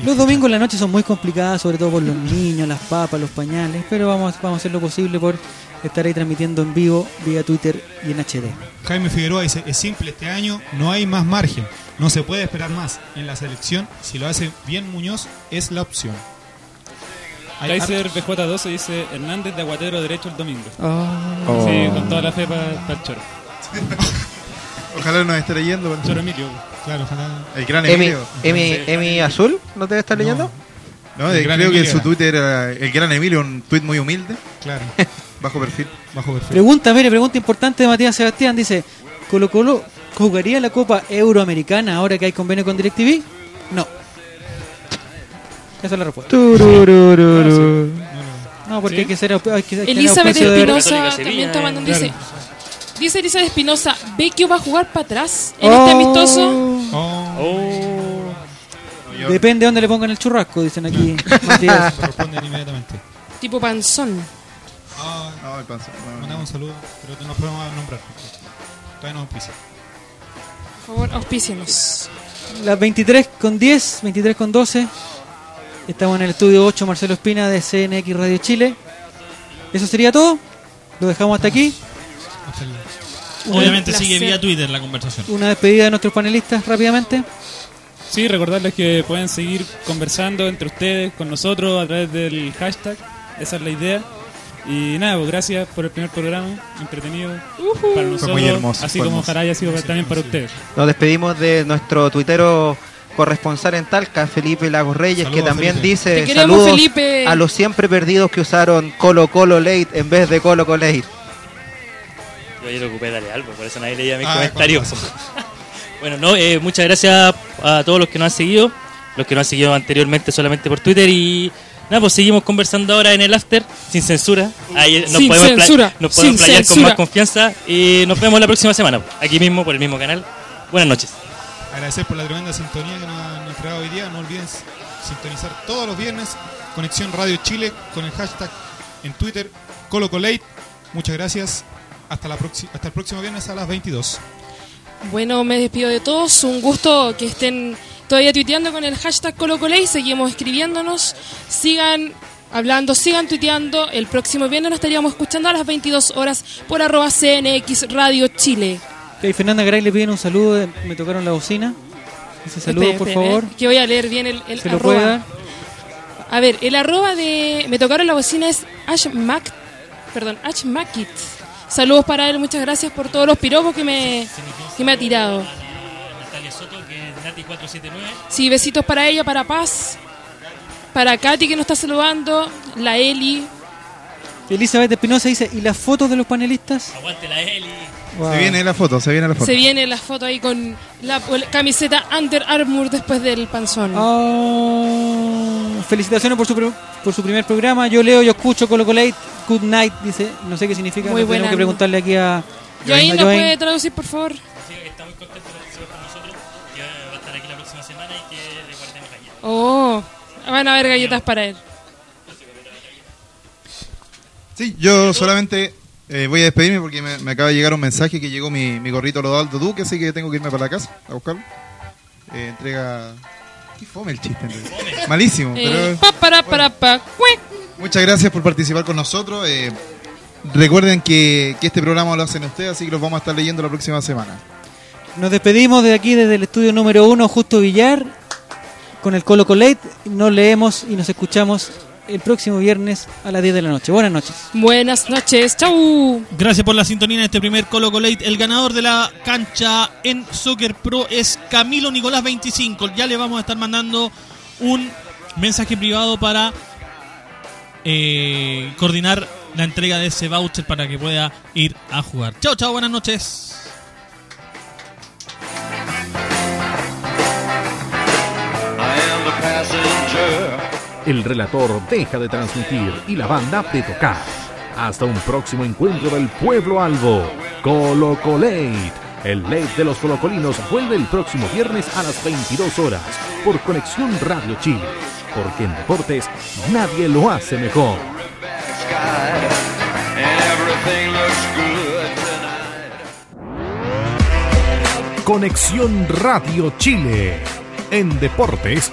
Los domingos en la noche son muy complicadas, sobre todo por los niños, las papas, los pañales, pero vamos, vamos a hacer lo posible por estar ahí transmitiendo en vivo vía Twitter y en HD. Jaime Figueroa dice, es simple, este año no hay más margen, no se puede esperar más. En la selección, si lo hace bien Muñoz, es la opción. Kaiser BJ12 dice Hernández de Aguatero derecho el domingo. Oh. Sí, con toda la fe para el choro. Ojalá nos esté leyendo. Choro Emilio. Claro, ojalá. El gran Emi, Emilio. Emi, Emi Azul, ¿no te estar leyendo? No, El gran creo que Emilio su. Twitter era el gran Emilio, un tweet muy humilde. Claro. Bajo perfil. Bajo perfil. Pregunta, mire, pregunta importante de Matías Sebastián. Dice, ¿Colo Colo jugaría la Copa Euroamericana ahora que hay convenio con DirecTV? No. Esa es la respuesta. No, porque ¿Sí? hay que ser... Hay que, hay que Elizabeth Espinosa también está mandando, dice. Dice Elizabeth Espinosa, Vecchio va a jugar para atrás en Oh. este amistoso. Depende de dónde le pongan el churrasco, dicen aquí. Matías. Responden inmediatamente. Tipo panzón. Ah, no, el panzón. Mandamos un saludo, pero no podemos nombrar. Todavía no auspicia. Por favor, auspícienos. Las 23 con 10, 23 con 12. Estamos en el estudio 8, Marcelo Espina de CNX Radio Chile. Eso sería todo. Lo dejamos hasta aquí. Una- Obviamente placer. sigue vía Twitter la conversación. Una despedida de nuestros panelistas rápidamente. Sí, recordarles que pueden seguir conversando entre ustedes, con nosotros, a través del hashtag. Esa es la idea. Y nada, pues gracias por el primer programa, entretenido para nosotros, muy hermoso, así fue como hermoso. ojalá haya sido también para ustedes. Nos despedimos de nuestro tuitero corresponsal en Talca, Felipe Lagos Reyes, Saludos, que también Felipe. dice queremos, saludos Felipe". a los siempre perdidos que usaron Colo Colo Late en vez de Colo Colo Late. Yo ayer ocupé darle algo, por eso nadie leía mis Ah, comentarios. ¿cuál bueno, no, eh, muchas gracias a todos los que nos han seguido, los que nos han seguido anteriormente solamente por Twitter y nada, pues seguimos conversando ahora en el after, sin censura. Ahí nos Sin podemos, censura, nos podemos sin playar con censura. más confianza y nos vemos la próxima semana, aquí mismo, por el mismo canal. Buenas noches. Agradecer por la tremenda sintonía que nos han entregado hoy día. No olviden sintonizar todos los viernes Conexión Radio Chile con el hashtag en Twitter ColoColate. Muchas gracias. Hasta, la hasta el próximo viernes a las 22. Bueno, me despido de todos. Un gusto que estén todavía tuiteando con el hashtag ColoColay. Seguimos escribiéndonos. Sigan hablando, sigan tuiteando. El próximo viernes nos estaríamos escuchando a las 22 horas por arroba CNX Radio Chile. Ok, Fernanda Garay le piden un saludo. de- me tocaron la bocina. Ese saludo, por favor. eh, Que voy a leer bien el, el ¿Se lo arroba. puede dar? A ver, el arroba de Me tocaron la bocina es Ashmac, perdón, Ashmakit. Saludos para él, muchas gracias por todos los piropos que me, que me ha tirado. Natalia Soto, que es Nati479. Sí, besitos para ella, para Paz, para Katy que nos está saludando, la Eli. Elizabeth Espinosa dice, ¿y las fotos de los panelistas? Aguante la Eli. Wow. Se viene la foto, se viene la foto. Se viene la foto ahí con la camiseta Under Armour después del panzón. Oh, felicitaciones por su, por su primer programa. Yo leo, yo escucho Colo Colate. Good night, dice. No sé qué significa. Muy buena. que preguntarle aquí a. Joaín, a ¿nos puede traducir, por favor? Está muy contento de participar con nosotros, que va a estar aquí la próxima semana y que le guardemos allá. Oh, van a haber galletas para él. Sí, yo solamente eh, voy a despedirme porque me, me acaba de llegar un mensaje que llegó mi, mi gorrito Rodaldo Duque, así que tengo que irme para la casa a buscarlo. Eh, entrega... ¿Qué fome el chiste? Malísimo, Eh, pero... pa, para, para, pa. Muchas gracias por participar con nosotros. eh, recuerden que, que este programa lo hacen ustedes, así que los vamos a estar leyendo la próxima semana. Nos despedimos de aquí desde el estudio número uno, Justo Villar, con el Colo Colate. Nos leemos y nos escuchamos el próximo viernes a las 10 de la noche. Buenas noches. Buenas noches, chau. Gracias por la sintonía en este primer Colo Colate. El ganador de la cancha en Soccer Pro es Camilo Nicolás 25. Ya le vamos a estar mandando un mensaje privado para eh, coordinar la entrega de ese voucher para que pueda ir a jugar. Chao, chao, buenas noches. El relator deja de transmitir y la banda de tocar. Hasta un próximo encuentro del pueblo albo. Colo Colate. El late de los colocolinos vuelve el próximo viernes a las 22 horas por Conexión Radio Chile. porque en deportes nadie lo hace mejor. Conexión Radio Chile. En deportes